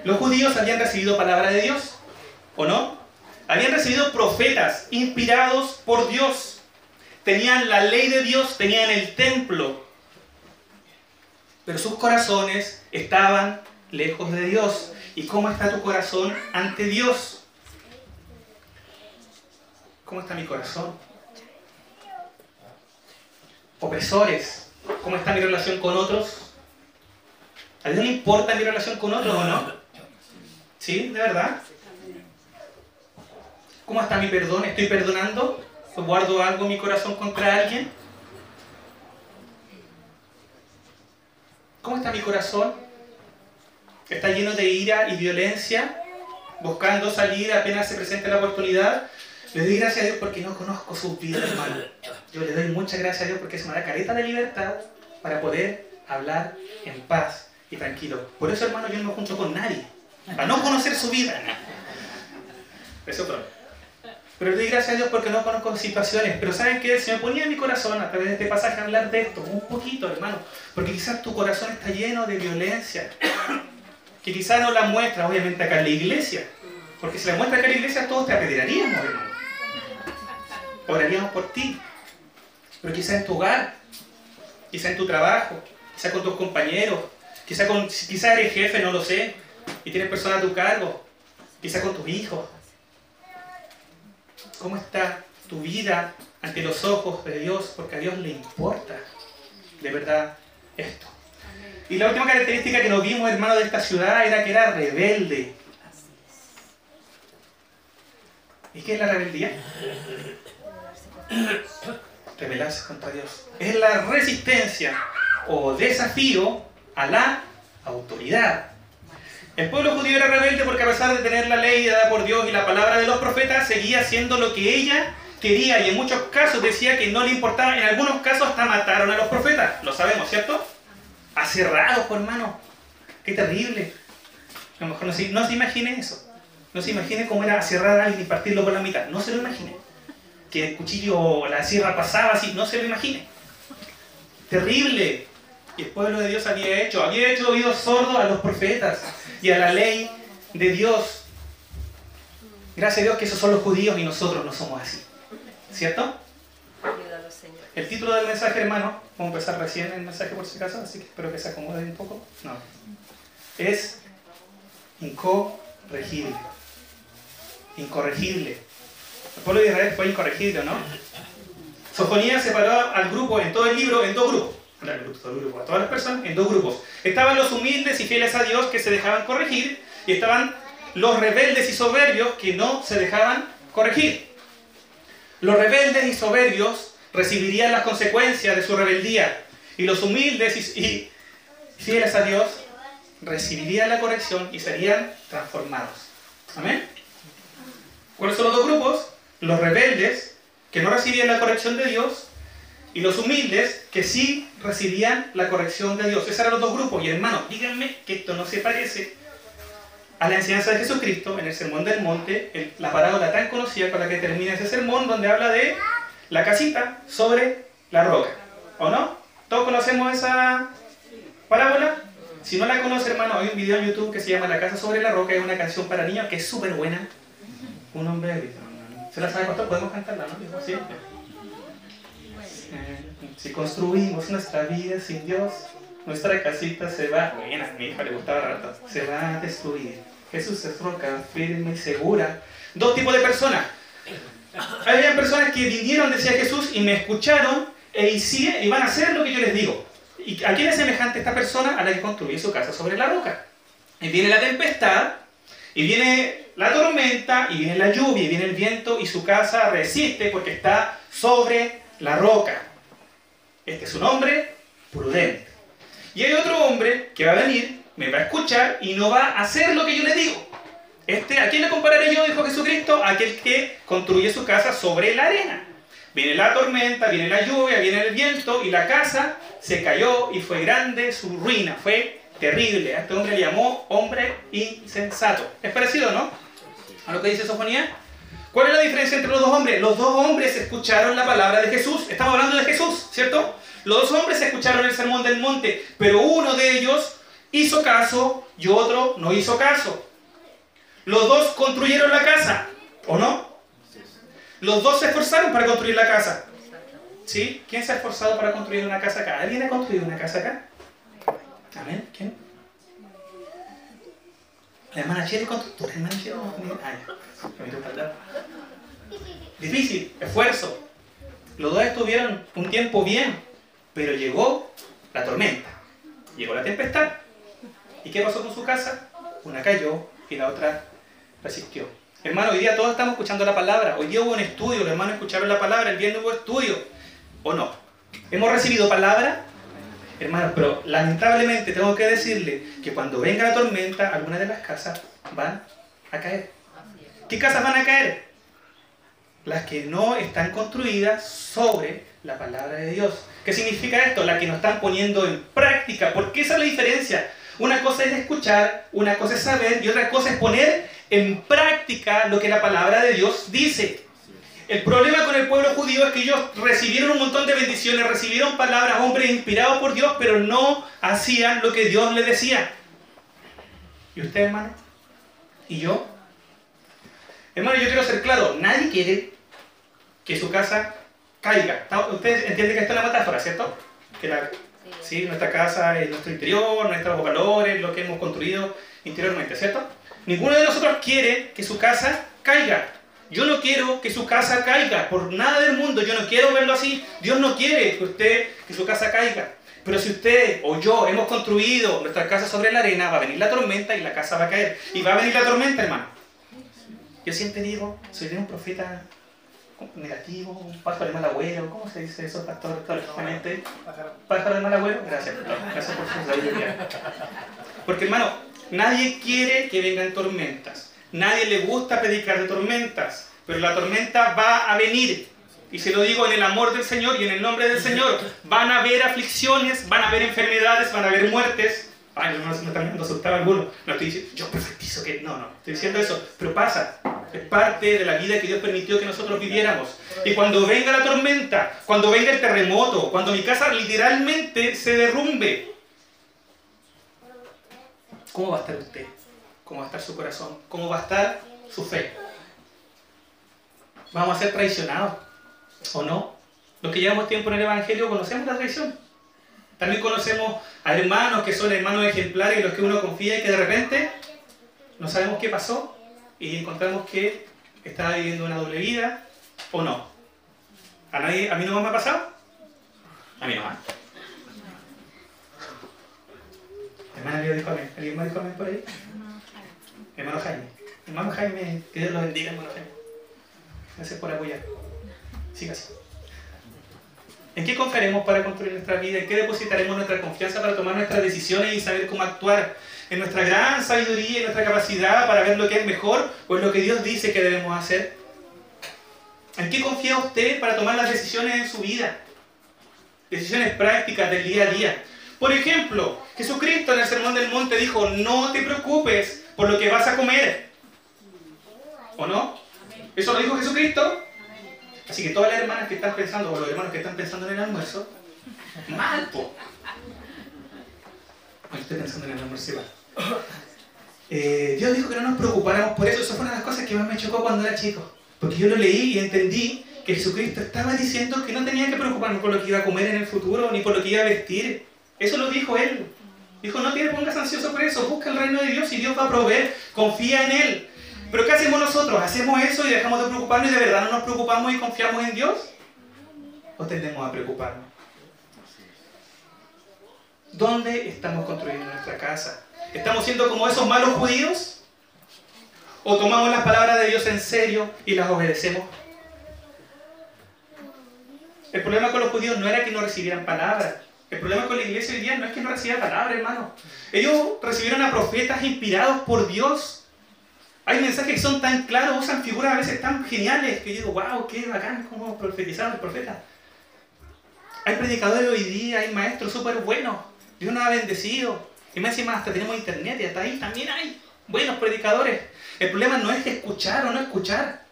Los judíos habían recibido palabra de Dios, ¿o no? Habían recibido profetas inspirados por Dios. Tenían la ley de Dios, tenían el templo. Pero sus corazones estaban lejos de Dios. ¿Y cómo está tu corazón ante Dios? ¿Cómo está mi corazón? Opresores. ¿Cómo está mi relación con otros? ¿A Dios le importa mi relación con otros o no? ¿Sí? ¿De verdad? ¿Cómo está mi perdón? ¿Estoy perdonando? ¿Guardo algo en mi corazón contra alguien? ¿Cómo está mi corazón? ¿Está lleno de ira y violencia? ¿Buscando salir apenas se presente la oportunidad? Le doy gracias a Dios porque no conozco sus vidas, hermano. Yo le doy muchas gracias a Dios porque es una careta de libertad para poder hablar en paz y tranquilo. Por eso, hermano, yo no me junto con nadie. Para no conocer su vida. Eso todo. Pero le doy gracias a Dios porque no conozco situaciones. Pero ¿saben qué? Se me ponía en mi corazón a través de este pasaje hablar de esto, un poquito, hermano. Porque quizás tu corazón está lleno de violencia. que quizás no la muestra obviamente acá en la iglesia. Porque si la muestra acá en la iglesia todos te apedrearíamos, hermano. Oraríamos por ti. Pero quizás en tu hogar, quizás en tu trabajo, quizás con tus compañeros, quizás con, quizás eres jefe, no lo sé, y tienes personas a tu cargo, quizás con tus hijos. ¿Cómo está tu vida ante los ojos de Dios? Porque a Dios le importa de verdad esto. Y la última característica que nos vimos, hermano, de esta ciudad era que era rebelde. ¿Y qué es la rebeldía? Rebelarse contra Dios. Es la resistencia o desafío a la autoridad. El pueblo judío era rebelde porque a pesar de tener la ley dada por Dios y la palabra de los profetas, seguía haciendo lo que ella quería y en muchos casos decía que no le importaba. En algunos casos hasta mataron a los profetas. Lo sabemos, ¿cierto? Acerrados, por hermano. Qué terrible. A lo mejor no se, no se imagine eso. No se imagine cómo era cerrar a alguien y partirlo por la mitad. No se lo imagine. Que el cuchillo o la sierra pasaba así. No se lo imagine. Terrible. Y el pueblo de Dios había hecho. Había hecho oídos sordos a los profetas y a la ley de Dios. Gracias a Dios que esos son los judíos y nosotros no somos así. ¿Cierto? El título del mensaje, hermano, vamos a empezar recién el mensaje por si acaso, así que espero que se acomode un poco. No. Es incorregible incorregible. El pueblo de Israel fue incorregible, ¿no? Sofonía separó al grupo en todo el libro en dos grupos. A todas las personas en dos grupos. Estaban los humildes y fieles a Dios que se dejaban corregir y estaban los rebeldes y soberbios que no se dejaban corregir. Los rebeldes y soberbios recibirían las consecuencias de su rebeldía y los humildes y, fieles a Dios recibirían la corrección y serían transformados. Amén. ¿Cuáles son los dos grupos? Los rebeldes, que no recibían la corrección de Dios, y los humildes, que sí recibían la corrección de Dios. Esos eran los dos grupos. Y hermanos, díganme que esto no se parece a la enseñanza de Jesucristo en el Sermón del Monte, la parábola tan conocida con la que termina ese sermón, donde habla de la casita sobre la roca. ¿O no? ¿Todos conocemos esa parábola? Si no la conoce, hermano, hay un video en YouTube que se llama La casa sobre la roca, es una canción para niños que es súper buena un hombre ¿Se la sabe cuánto? Podemos cantarla, ¿no? ¿Sí? Si construimos nuestra vida sin Dios, nuestra casita se va. Buena, a mi hija le gustaba. Se va a destruir. Jesús es roca firme y segura. Dos tipos de personas. Había personas que vinieron, decía Jesús, y me escucharon e hicieron, y van a hacer lo que yo les digo. ¿Y a quién es semejante esta persona? A la que construye su casa sobre la roca. Y viene la tempestad, y viene la tormenta y viene la lluvia y viene el viento y su casa resiste porque está sobre la roca. Este es un hombre prudente. Y hay otro hombre que va a venir, me va a escuchar y no va a hacer lo que yo le digo. Este, ¿A quién le compararé yo? Dijo Jesucristo, aquel que construye su casa sobre la arena. Viene la tormenta, viene la lluvia, viene el viento y la casa se cayó y fue grande su ruina, fue terrible. A este hombre le llamó hombre insensato. Es parecido, ¿no? a lo que dice Sofonía. ¿Cuál es la diferencia entre los dos hombres? Los dos hombres escucharon la palabra de Jesús. Estamos hablando de Jesús, ¿cierto? Los dos hombres escucharon el sermón del monte, pero uno de ellos hizo caso y otro no hizo caso. Los dos construyeron la casa, ¿o no? Los dos se esforzaron para construir la casa. ¿Sí? ¿Quién se ha esforzado para construir una casa acá? ¿Alguien ha construido una casa acá? ¿Amén? ¿Quién? La hermana Chile constructora, hermana Chile Difícil, esfuerzo. Los dos estuvieron un tiempo bien, pero llegó la tormenta, llegó la tempestad. ¿Y qué pasó con su casa? Una cayó y la otra resistió. Hermano, hoy día todos estamos escuchando la palabra. Hoy día hubo un estudio, los hermanos escucharon la palabra, el viernes hubo estudio. ¿O no? ¿Hemos recibido palabra? Hermano, pero lamentablemente tengo que decirle que cuando venga la tormenta, algunas de las casas van a caer. ¿Qué casas van a caer? Las que no están construidas sobre la palabra de Dios. ¿Qué significa esto? Las que no están poniendo en práctica. Porque esa es la diferencia. Una cosa es escuchar, una cosa es saber y otra cosa es poner en práctica lo que la palabra de Dios dice. El problema con el pueblo judío es que ellos recibieron un montón de bendiciones, recibieron palabras, hombres inspirados por Dios, pero no hacían lo que Dios les decía. ¿Y usted, hermano? ¿Y yo? Hermano, yo quiero ser claro, nadie quiere que su casa caiga. Usted entiende que esto es una metáfora, ¿cierto? Que la, sí. nuestra casa es nuestro interior, nuestros valores, lo que hemos construido interiormente, ¿cierto? Ninguno de nosotros quiere que su casa caiga. Yo no quiero que su casa caiga, por nada del mundo, yo no quiero verlo así. Dios no quiere que usted, que su casa caiga. Pero si usted o yo hemos construido nuestra casa sobre la arena, va a venir la tormenta y la casa va a caer. Y va a venir la tormenta, hermano. Yo siempre digo, soy un profeta negativo, un pájaro de mal agüero, ¿cómo se dice eso, pastor? Exactamente. Pájaro de mal agüero. Gracias, Gracias por su sabiduría. Porque, hermano, nadie quiere que vengan tormentas. Nadie le gusta predicar de tormentas. Pero la tormenta va a venir. Y se lo digo en el amor del Señor y en el nombre del Señor. Van a haber aflicciones, van a haber enfermedades, van a haber muertes. Ay, no, no, también alguno. No estoy diciendo, yo profetizo que. No, no, estoy diciendo eso. Pero pasa. Es parte de la vida que Dios permitió que nosotros viviéramos. Y cuando venga la tormenta, cuando venga el terremoto, cuando mi casa literalmente se derrumbe, ¿cómo va a estar usted? ¿Cómo va a estar su corazón? ¿Cómo va a estar su fe? ¿Vamos a ser traicionados? ¿O no? Los que llevamos tiempo en el Evangelio conocemos la traición. También conocemos a hermanos que son hermanos ejemplares en los que uno confía y que de repente no sabemos qué pasó y encontramos que estaba viviendo una doble vida o no. ¿A, nadie, ¿A mí no me ha pasado? A mí no. ¿eh? Hermana. ¿Alguien más dijo amén por ahí? Hermano Jaime. Hermano Jaime, que Dios lo bendiga, hermano Jaime. Gracias por apoyar. Siga así. ¿En qué confiaremos para construir nuestra vida? ¿En qué depositaremos nuestra confianza para tomar nuestras decisiones y saber cómo actuar? ¿En nuestra gran sabiduría y nuestra capacidad para ver lo que es mejor o en lo que Dios dice que debemos hacer? ¿En qué confía usted para tomar las decisiones en su vida? Decisiones prácticas del día a día. Por ejemplo, Jesucristo en el Sermón del Monte dijo, no te preocupes por lo que vas a comer. ¿O no? ¿Eso lo dijo Jesucristo? Así que todas las hermanas que están pensando, o los hermanos que están pensando en el almuerzo, mal, po. estoy pensando en el almuerzo igual. Eh, Dios dijo que no nos preocupáramos por eso. Esa fue una de las cosas que más me chocó cuando era chico. Porque yo lo leí y entendí que Jesucristo estaba diciendo que no tenía que preocuparnos por lo que iba a comer en el futuro, ni por lo que iba a vestir. Eso lo dijo Él. Dijo, no te pongas ansioso por eso, busca el reino de Dios y Dios va a proveer, confía en Él. Pero ¿qué hacemos nosotros? ¿Hacemos eso y dejamos de preocuparnos y de verdad no nos preocupamos y confiamos en Dios? ¿O tendemos a preocuparnos? ¿Dónde estamos construyendo nuestra casa? ¿Estamos siendo como esos malos judíos? ¿O tomamos las palabras de Dios en serio y las obedecemos? El problema con los judíos no era que no recibieran palabras. El problema con la iglesia hoy día no es que no reciba palabras, hermano. Ellos recibieron a profetas inspirados por Dios hay mensajes que son tan claros, usan figuras a veces tan geniales que yo digo, wow, qué bacán cómo profetizaron el profeta. Hay predicadores hoy día, hay maestros súper buenos. Dios nos ha bendecido. Y más encima hasta tenemos internet y hasta ahí también hay buenos predicadores. El problema no es escuchar o no escuchar.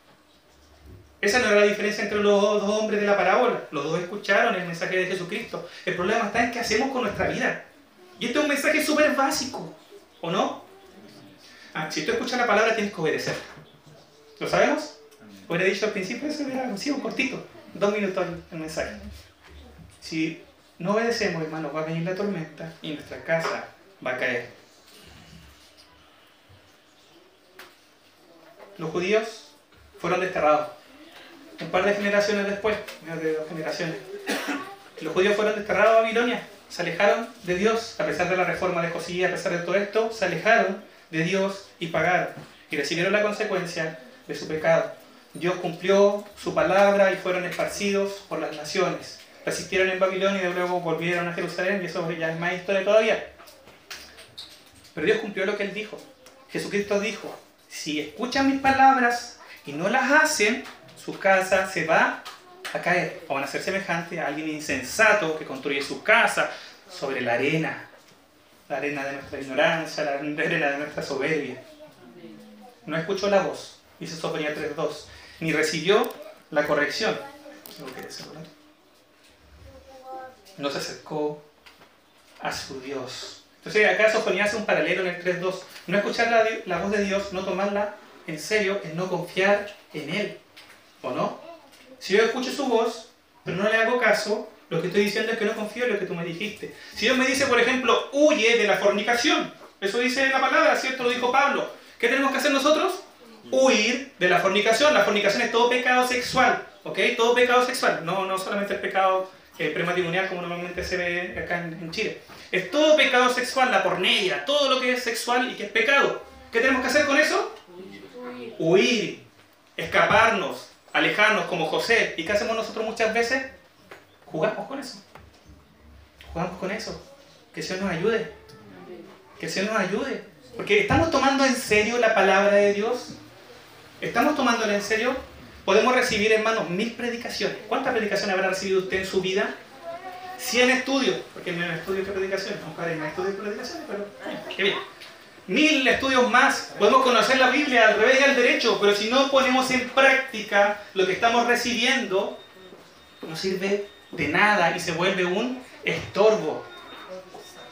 Esa no era la diferencia entre los dos hombres de la parábola. Los dos escucharon el mensaje de Jesucristo. El problema está en qué hacemos con nuestra vida. Y este es un mensaje súper básico, ¿o no? Ah, si tú escuchas la palabra tienes que obedecer. ¿Lo sabemos? Hubiera dicho al principio eso, era un cortito, dos minutos el mensaje. Si no obedecemos, hermano, va a venir la tormenta y nuestra casa va a caer. Los judíos fueron desterrados. Un par de generaciones después, menos de dos generaciones. Los judíos fueron desterrados a Babilonia. Se alejaron de Dios, a pesar de la reforma de Josías, a pesar de todo esto, se alejaron de Dios y pagaron y recibieron la consecuencia de su pecado. Dios cumplió su palabra y fueron esparcidos por las naciones. Resistieron en Babilonia y luego volvieron a Jerusalén y eso ya es más historia todavía. Pero Dios cumplió lo que Él dijo. Jesucristo dijo, si escuchan mis palabras y no las hacen, su casa se va a caer o van a ser semejantes a alguien insensato que construye su casa sobre la arena la arena de nuestra ignorancia, la arena de nuestra soberbia. No escuchó la voz, dice Sofonía 3.2, ni recibió la corrección. No se acercó a su Dios. Entonces acá Sofonía hace un paralelo en el 3.2. No escuchar la, la voz de Dios, no tomarla en serio, es no confiar en Él. ¿O no? Si yo escucho su voz, pero no le hago caso, lo que estoy diciendo es que no confío en lo que tú me dijiste. Si Dios me dice, por ejemplo, huye de la fornicación, eso dice la palabra, ¿cierto? Lo dijo Pablo. ¿Qué tenemos que hacer nosotros? Huir de la fornicación. La fornicación es todo pecado sexual, ¿ok? Todo pecado sexual, no, no solamente el pecado eh, prematrimonial como normalmente se ve acá en, Chile. Es todo pecado sexual, la porneia, todo lo que es sexual y que es pecado. ¿Qué tenemos que hacer con eso? Huir, escaparnos, alejarnos como José. ¿Y qué hacemos nosotros muchas veces? Jugamos con eso. Jugamos con eso. Que Señor nos ayude. Que Señor nos ayude. Porque estamos tomando en serio la palabra de Dios. Estamos tomándola en serio. Podemos recibir, hermanos, mil predicaciones. ¿Cuántas predicaciones habrá recibido usted en su vida? 100 estudios. Porque no hay estudios que predicaciones. No, hay estudios que predicaciones, pero qué bien. Mil estudios más. Podemos conocer la Biblia al revés y al derecho. Pero si no ponemos en práctica lo que estamos recibiendo, no sirve de nada y se vuelve un estorbo.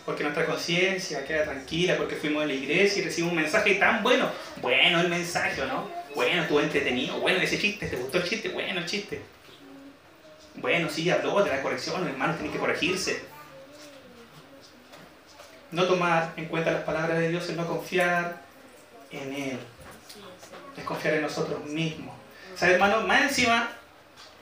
Porque nuestra conciencia queda tranquila, porque fuimos a la iglesia y recibimos un mensaje tan bueno. Bueno el mensaje, ¿no? Bueno, estuvo entretenido. Bueno, ese chiste, ¿te gustó el chiste? Bueno el chiste. Bueno, sí, habló de la corrección, hermano, tiene que corregirse. No tomar en cuenta las palabras de Dios es no confiar en Él. Es confiar en nosotros mismos. ¿Sabes, hermano? Más encima,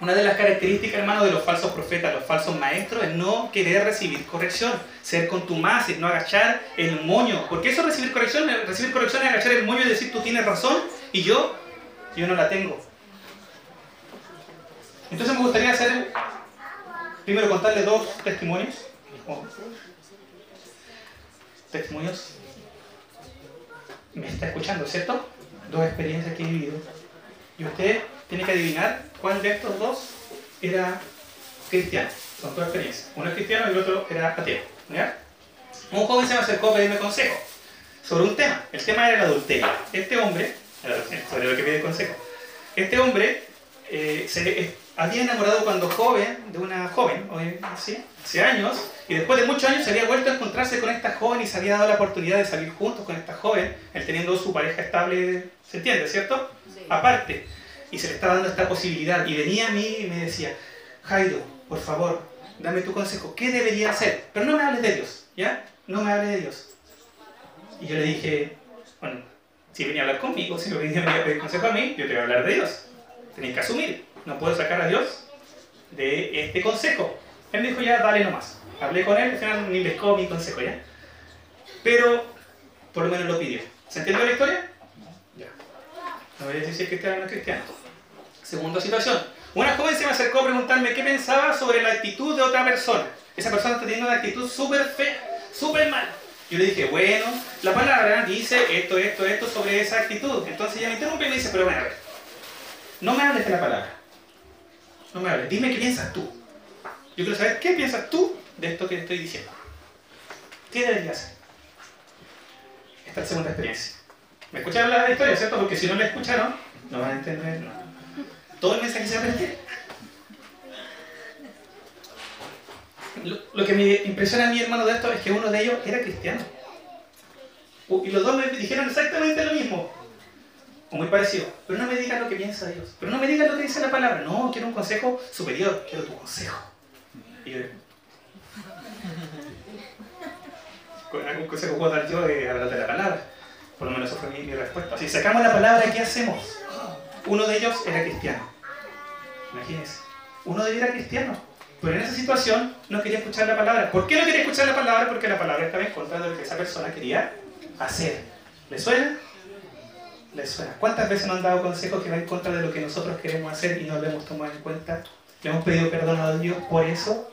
una de las características, hermano, de los falsos profetas, los falsos maestros, es no querer recibir corrección, ser contumaces, no agachar el moño. Porque eso recibir corrección, recibir corrección es agachar el moño y decir tú tienes razón y yo, yo no la tengo. Entonces me gustaría hacer, primero contarle dos testimonios. Testimonios. Me está escuchando, ¿cierto? Dos experiencias que he vivido. Y usted tiene que adivinar cuál de estos dos era cristiano. Son dos experiencias. Uno es cristiano y el otro era ateo. Un joven se me acercó a pedirme consejo sobre un tema. El tema era el adulterio. Este hombre, sobre lo que pide consejo, este hombre eh, se había enamorado cuando joven de una joven, ¿sí? hace años, y después de muchos años se había vuelto a encontrarse con esta joven y se había dado la oportunidad de salir juntos con esta joven, él teniendo su pareja estable, ¿se entiende, cierto? Aparte y se le estaba dando esta posibilidad. Y venía a mí y me decía, Jairo, por favor, dame tu consejo, ¿qué debería hacer? Pero no me hables de Dios, ¿ya? No me hables de Dios. Y yo le dije, bueno, si venía a hablar conmigo, si venía a pedir consejo a mí, yo te voy a hablar de Dios. Tenéis que asumir, no puedo sacar a Dios de este consejo. Él me dijo, ya, dale nomás. Hablé con él, al final ni pescó mi consejo, ¿ya? Pero, por lo menos lo pidió. ¿Se entiende la historia? Ya. No voy a decir si es cristiano o no es cristiano. Segunda situación. Una joven se me acercó a preguntarme qué pensaba sobre la actitud de otra persona. Esa persona está teniendo una actitud súper fea, súper mala. Yo le dije, bueno, la palabra dice esto, esto, esto sobre esa actitud. Entonces ella me interrumpe y me dice, pero bueno, a ver, no me hables de la palabra. No me hables, dime qué piensas tú. Yo quiero saber qué piensas tú de esto que estoy diciendo. ¿Qué debería hacer? Esta es la segunda experiencia. ¿Me escucharon la historia, cierto? Porque si no la escucharon, no van a entender nada todo el mensaje se aprende. Lo, lo, que me impresiona a mi hermano de esto es que uno de ellos era cristiano. Y los dos me dijeron exactamente lo mismo. O muy parecido. Pero no me digas lo que piensa Dios. Pero no me digas lo que dice la palabra. No, quiero un consejo superior. Quiero tu consejo. Y yo, algún consejo puedo dar yo de hablar de la palabra. Por lo menos esa fue mi, mi respuesta. Si sacamos la palabra, ¿qué hacemos? Uno de ellos era cristiano. Imagínense. Uno de ellos era cristiano. Pero en esa situación no quería escuchar la palabra. ¿Por qué no quería escuchar la palabra? Porque la palabra estaba en contra de lo que esa persona quería hacer. ¿Le suena? ¿Le suena? ¿Cuántas veces nos han dado consejos que van en contra de lo que nosotros queremos hacer y no lo hemos tomado en cuenta? ¿Le hemos pedido perdón a Dios por eso?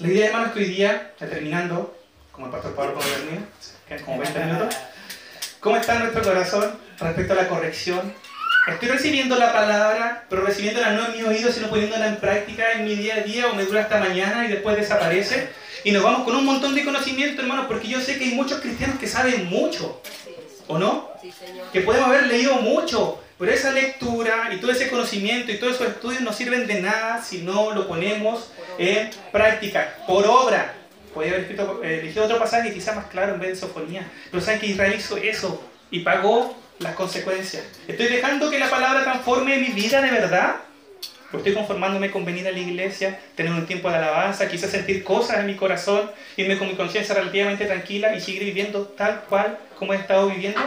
La idea, hermano, es que hoy día, terminando, como el pastor Pablo Pablo mío, quedan como 20 minutos, ¿cómo está nuestro corazón respecto a la corrección? Estoy recibiendo la palabra, pero recibiéndola no en mi oído, sino poniéndola en práctica en mi día a día, o me dura hasta mañana y después desaparece. Y nos vamos con un montón de conocimiento, hermanos, porque yo sé que hay muchos cristianos que saben mucho, ¿o no? Que podemos haber leído mucho, pero esa lectura y todo ese conocimiento y todos esos estudios no sirven de nada si no lo ponemos en práctica, por obra. Podría haber escrito, eh, elegido otro pasaje quizá más claro en vez de sofonía. Pero saben que Israel hizo eso y pagó las consecuencias. ¿Estoy dejando que la palabra transforme mi vida de verdad? ¿O estoy conformándome con venir a la iglesia, tener un tiempo de alabanza, quizás sentir cosas en mi corazón, irme con mi conciencia relativamente tranquila y seguir viviendo tal cual como he estado viviendo?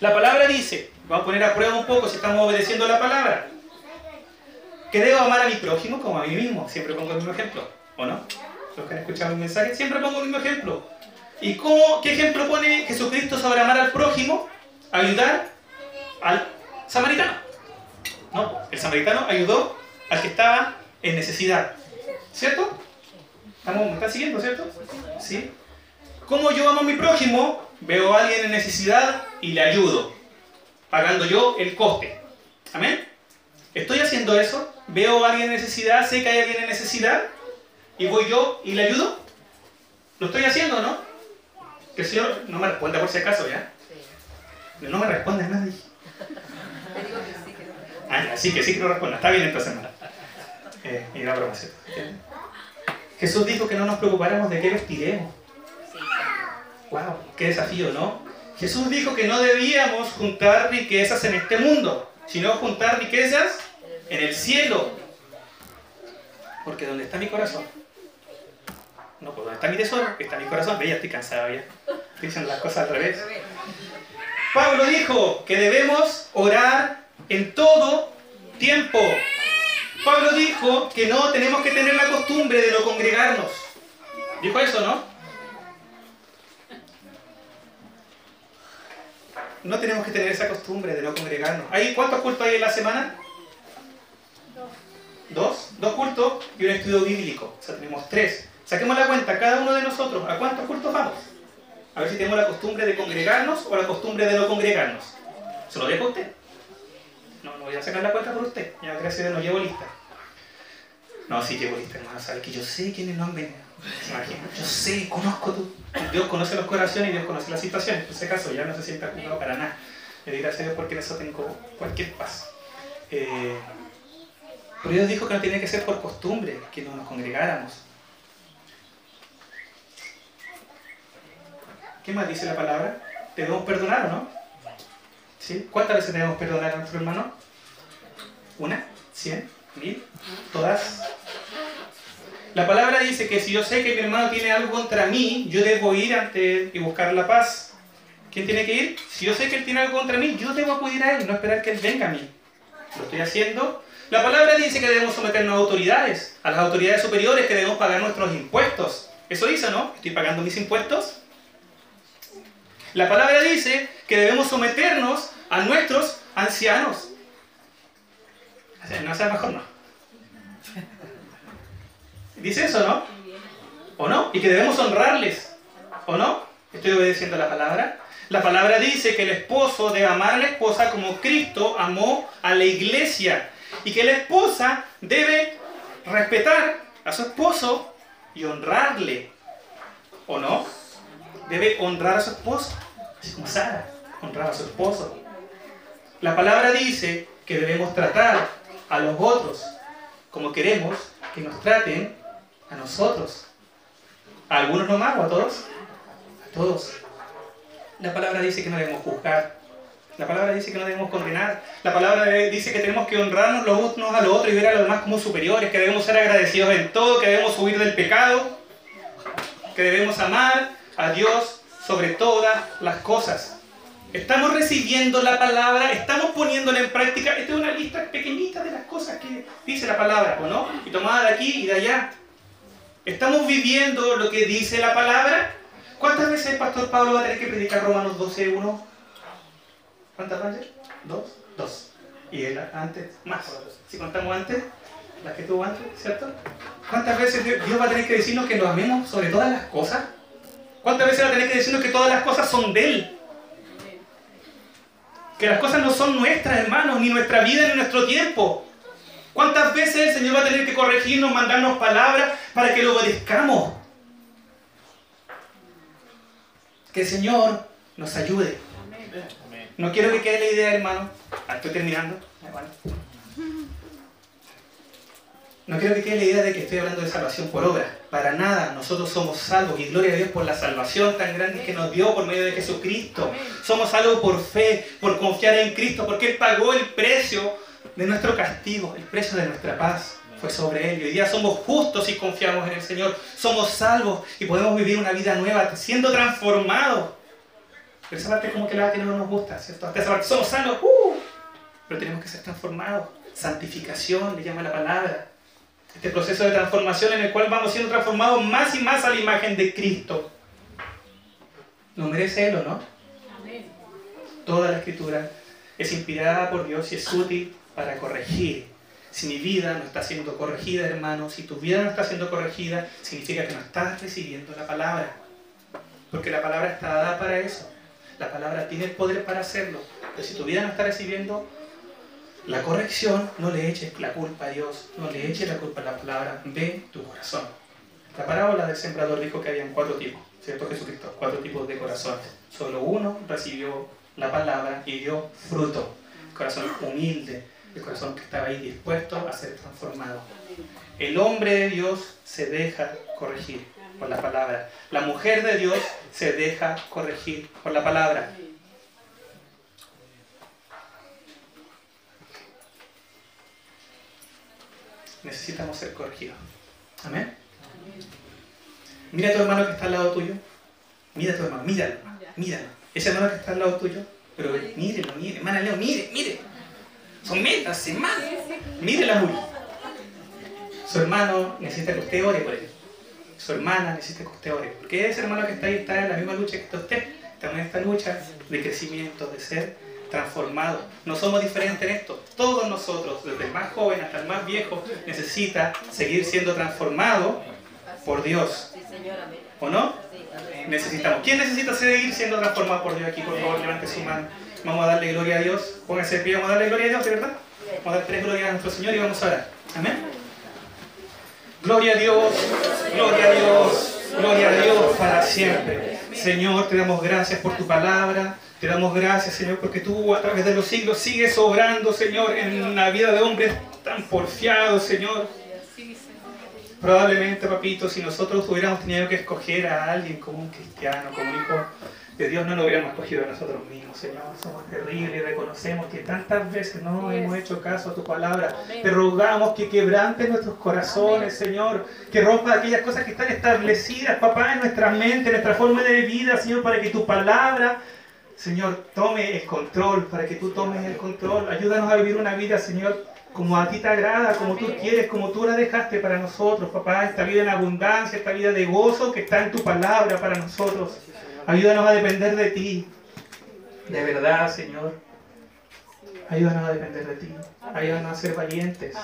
La palabra dice, vamos a poner a prueba un poco si estamos obedeciendo la palabra, que debo amar a mi prójimo como a mí mismo. Siempre pongo el mismo ejemplo, ¿o no? Los que han escuchado mi mensaje, siempre pongo el mismo ejemplo. ¿Y cómo, qué ejemplo pone Jesucristo sobre amar al prójimo? Ayudar al samaritano. No, el samaritano ayudó al que estaba en necesidad. ¿Cierto? ¿Estamos, ¿Me siguiendo, cierto? ¿Sí? ¿Cómo yo amo a mi prójimo? Veo a alguien en necesidad y le ayudo, pagando yo el coste. ¿Amén? ¿Estoy haciendo eso? ¿Veo a alguien en necesidad? ¿Sé que hay alguien en necesidad? ¿Y voy yo y le ayudo? ¿Lo estoy haciendo o no? Que el Señor no me responda por si acaso, ¿ya? No me responde nadie. Ah, sí, que sí que no responda. Está bien entonces, hermano. Eh, y la broma, ¿cierto? [laughs] Jesús dijo que no nos preocupáramos de qué vestiremos. ¡Wow! ¡Qué desafío, ¿no? Jesús dijo que no debíamos juntar riquezas en este mundo, sino juntar riquezas en el cielo. Porque donde está mi corazón, no, pues donde está mi tesoro, está mi corazón. Ve, ya estoy cansado ya. Estoy diciendo las cosas al revés. Pablo dijo que debemos orar en todo tiempo. Pablo dijo que no tenemos que tener la costumbre de no congregarnos. Dijo eso, ¿no? No tenemos que tener esa costumbre de no congregarnos. ¿Hay cuántos cultos hay en la semana? Dos. Dos cultos y un estudio bíblico. O sea, tenemos tres. Saquemos la cuenta, cada uno de nosotros, ¿a cuántos cultos vamos? A ver si tenemos la costumbre de congregarnos o la costumbre de no congregarnos. ¿Se lo dejo a usted? No, no voy a sacar la cuenta por usted. Ya gracias a Dios no llevo lista. No, sí llevo lista, hermano. Sabes que yo sé quiénes no han venido. Yo sé, conozco tú. Dios conoce los corazones y Dios conoce las situaciones. En ese caso ya no se sienta jugado para nada. Le doy gracias a Dios porque en eso tengo cualquier paz. Eh, pero Dios dijo que no tenía que ser por costumbre, que no nos congregáramos. ¿Qué más dice la palabra? ¿Debemos perdonar o no? ¿Sí? ¿Cuántas veces debemos perdonar a nuestro hermano? ¿Una? ¿Cien? ¿Mil? ¿Todas? La palabra dice que si yo sé que mi hermano tiene algo contra mí, yo debo ir ante él y buscar la paz. ¿Quién tiene que ir? Si yo sé que él tiene algo contra mí, yo debo acudir a él, no esperar que él venga a mí. ¿Lo estoy haciendo? La palabra dice que debemos someternos a autoridades, a las autoridades superiores que debemos pagar nuestros impuestos. Eso dice, ¿no? ¿Estoy pagando mis impuestos? La palabra dice que debemos someternos a nuestros ancianos. No sea mejor, no. Dice eso, ¿no? ¿O no? Y que debemos honrarles. ¿O no? ¿Estoy obedeciendo la palabra? La palabra dice que el esposo debe amar a la esposa como Cristo amó a la iglesia. Y que la esposa debe respetar a su esposo y honrarle. ¿O no? Debe honrar a su esposo. Así como Sara honraba a su esposo. La palabra dice que debemos tratar a los otros como queremos que nos traten a nosotros. ¿A algunos nomás o a todos? A todos. La palabra dice que no debemos juzgar. La palabra dice que no debemos condenar. La palabra dice que tenemos que honrarnos los unos a los otros y ver a los demás como superiores, que debemos ser agradecidos en todo, que debemos huir del pecado, que debemos amar a Dios sobre todas las cosas. Estamos recibiendo la palabra, estamos poniéndola en práctica. Esta es una lista pequeñita de las cosas que dice la palabra, ¿no? Y tomada de aquí y de allá. ¿Estamos viviendo lo que dice la palabra? ¿Cuántas veces el pastor Pablo va a tener que predicar Romanos 12, 1? ¿Cuántas veces? ¿Dos? Dos. Y él antes, más. Si contamos antes, las que tuvo antes, ¿cierto? ¿Cuántas veces Dios va a tener que decirnos que lo amemos sobre todas las cosas? ¿Cuántas veces va a tener que decirnos que todas las cosas son de Él? Que las cosas no son nuestras, hermanos, ni nuestra vida, ni nuestro tiempo. ¿Cuántas veces el Señor va a tener que corregirnos, mandarnos palabras para que lo obedezcamos? Que el Señor nos ayude. No quiero que quede la idea, hermano. Ah, estoy terminando. No quiero que quede la idea de que estoy hablando de salvación por obra. Para nada, nosotros somos salvos y gloria a Dios por la salvación tan grande que nos dio por medio de Jesucristo. Somos salvos por fe, por confiar en Cristo, porque Él pagó el precio de nuestro castigo, el precio de nuestra paz fue sobre Él. Y hoy día somos justos y confiamos en el Señor. Somos salvos y podemos vivir una vida nueva, siendo transformados. Pero esa parte como que la que no nos gusta, ¿cierto? Hasta esa parte somos salvos, ¡uh! pero tenemos que ser transformados. Santificación le llama la palabra este proceso de transformación en el cual vamos siendo transformados más y más a la imagen de Cristo. ¿Lo merece Él o no? Toda la escritura es inspirada por Dios y es útil para corregir. Si mi vida no está siendo corregida, hermano, si tu vida no está siendo corregida, significa que no estás recibiendo la palabra. Porque la palabra está dada para eso. La palabra tiene el poder para hacerlo. Pero si tu vida no está recibiendo la corrección, no le eches la culpa a Dios, no le eches la culpa a la palabra de tu corazón. La parábola del sembrador dijo que habían cuatro tipos, ¿cierto Jesucristo? Cuatro tipos de corazones. Solo uno recibió la palabra y dio fruto. Corazón humilde, el corazón que estaba ahí dispuesto a ser transformado. El hombre de Dios se deja corregir por la palabra. La mujer de Dios se deja corregir por la palabra. necesitamos ser corregidos. Amén. Mira a tu hermano que está al lado tuyo. Mira a tu hermano, míralo, míralo. Ese hermano que está al lado tuyo, pero mírelo, mire, hermana Leo, mire, mire. Son metas, semanas. Mírela muy. Su hermano necesita que usted ore por él. Su hermana necesita que usted ore. Porque ese hermano que está ahí está en la misma lucha que está usted. Está en esta lucha de crecimiento, de ser transformado. No somos diferentes en esto. Todos nosotros, desde el más joven hasta el más viejo, necesita seguir siendo transformado por Dios. ¿O no? Necesitamos. ¿Quién necesita seguir siendo transformado por Dios aquí? Por favor, levante su mano. Vamos a darle gloria a Dios. Pónganse de pie, vamos a darle gloria a Dios, ¿de verdad? Vamos a dar tres glorias a nuestro Señor y vamos a orar. Amén. Gloria a Dios, gloria a Dios, gloria a Dios para siempre. Señor, te damos gracias por tu palabra. Te damos gracias, Señor, porque tú a través de los siglos sigues obrando, Señor, en la vida de hombres tan porfiados, Señor. Probablemente, papito, si nosotros hubiéramos tenido que escoger a alguien como un cristiano, como un hijo de Dios, no lo hubiéramos escogido a nosotros mismos, Señor. Somos terribles y reconocemos que tantas veces no hemos hecho caso a tu palabra. Te rogamos que quebrantes nuestros corazones, Señor. Que rompa aquellas cosas que están establecidas, papá, en nuestra mente, en nuestra forma de vida, Señor, para que tu palabra Señor, tome el control, para que tú tomes el control. Ayúdanos a vivir una vida, Señor, como a ti te agrada, como tú quieres, como tú la dejaste para nosotros, papá. Esta vida en abundancia, esta vida de gozo que está en tu palabra para nosotros. Ayúdanos a depender de ti. De verdad, Señor. Ayúdanos a depender de ti. Ayúdanos a ser valientes.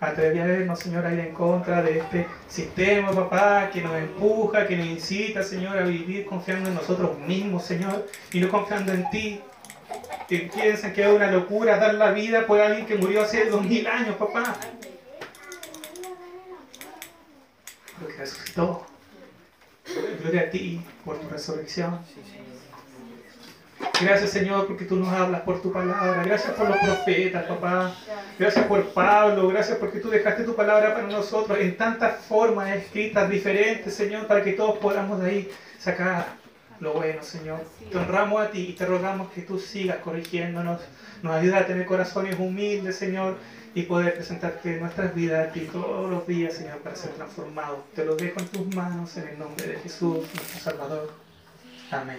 Atrevernos, Señor, a ir en contra de este sistema, papá, que nos empuja, que nos incita, Señor, a vivir confiando en nosotros mismos, Señor, y no confiando en ti. Que piensan que es una locura dar la vida por alguien que murió hace dos mil años, papá. Pero que resucitó. Gloria a ti por tu resurrección. Gracias Señor porque tú nos hablas por tu palabra. Gracias por los profetas, papá. Gracias por Pablo. Gracias porque tú dejaste tu palabra para nosotros en tantas formas escritas diferentes, Señor, para que todos podamos de ahí sacar lo bueno, Señor. Te honramos a ti y te rogamos que tú sigas corrigiéndonos. Nos ayuda a tener corazones humildes, Señor, y poder presentarte nuestras vidas a todos los días, Señor, para ser transformados. Te lo dejo en tus manos en el nombre de Jesús, nuestro Salvador. Amén.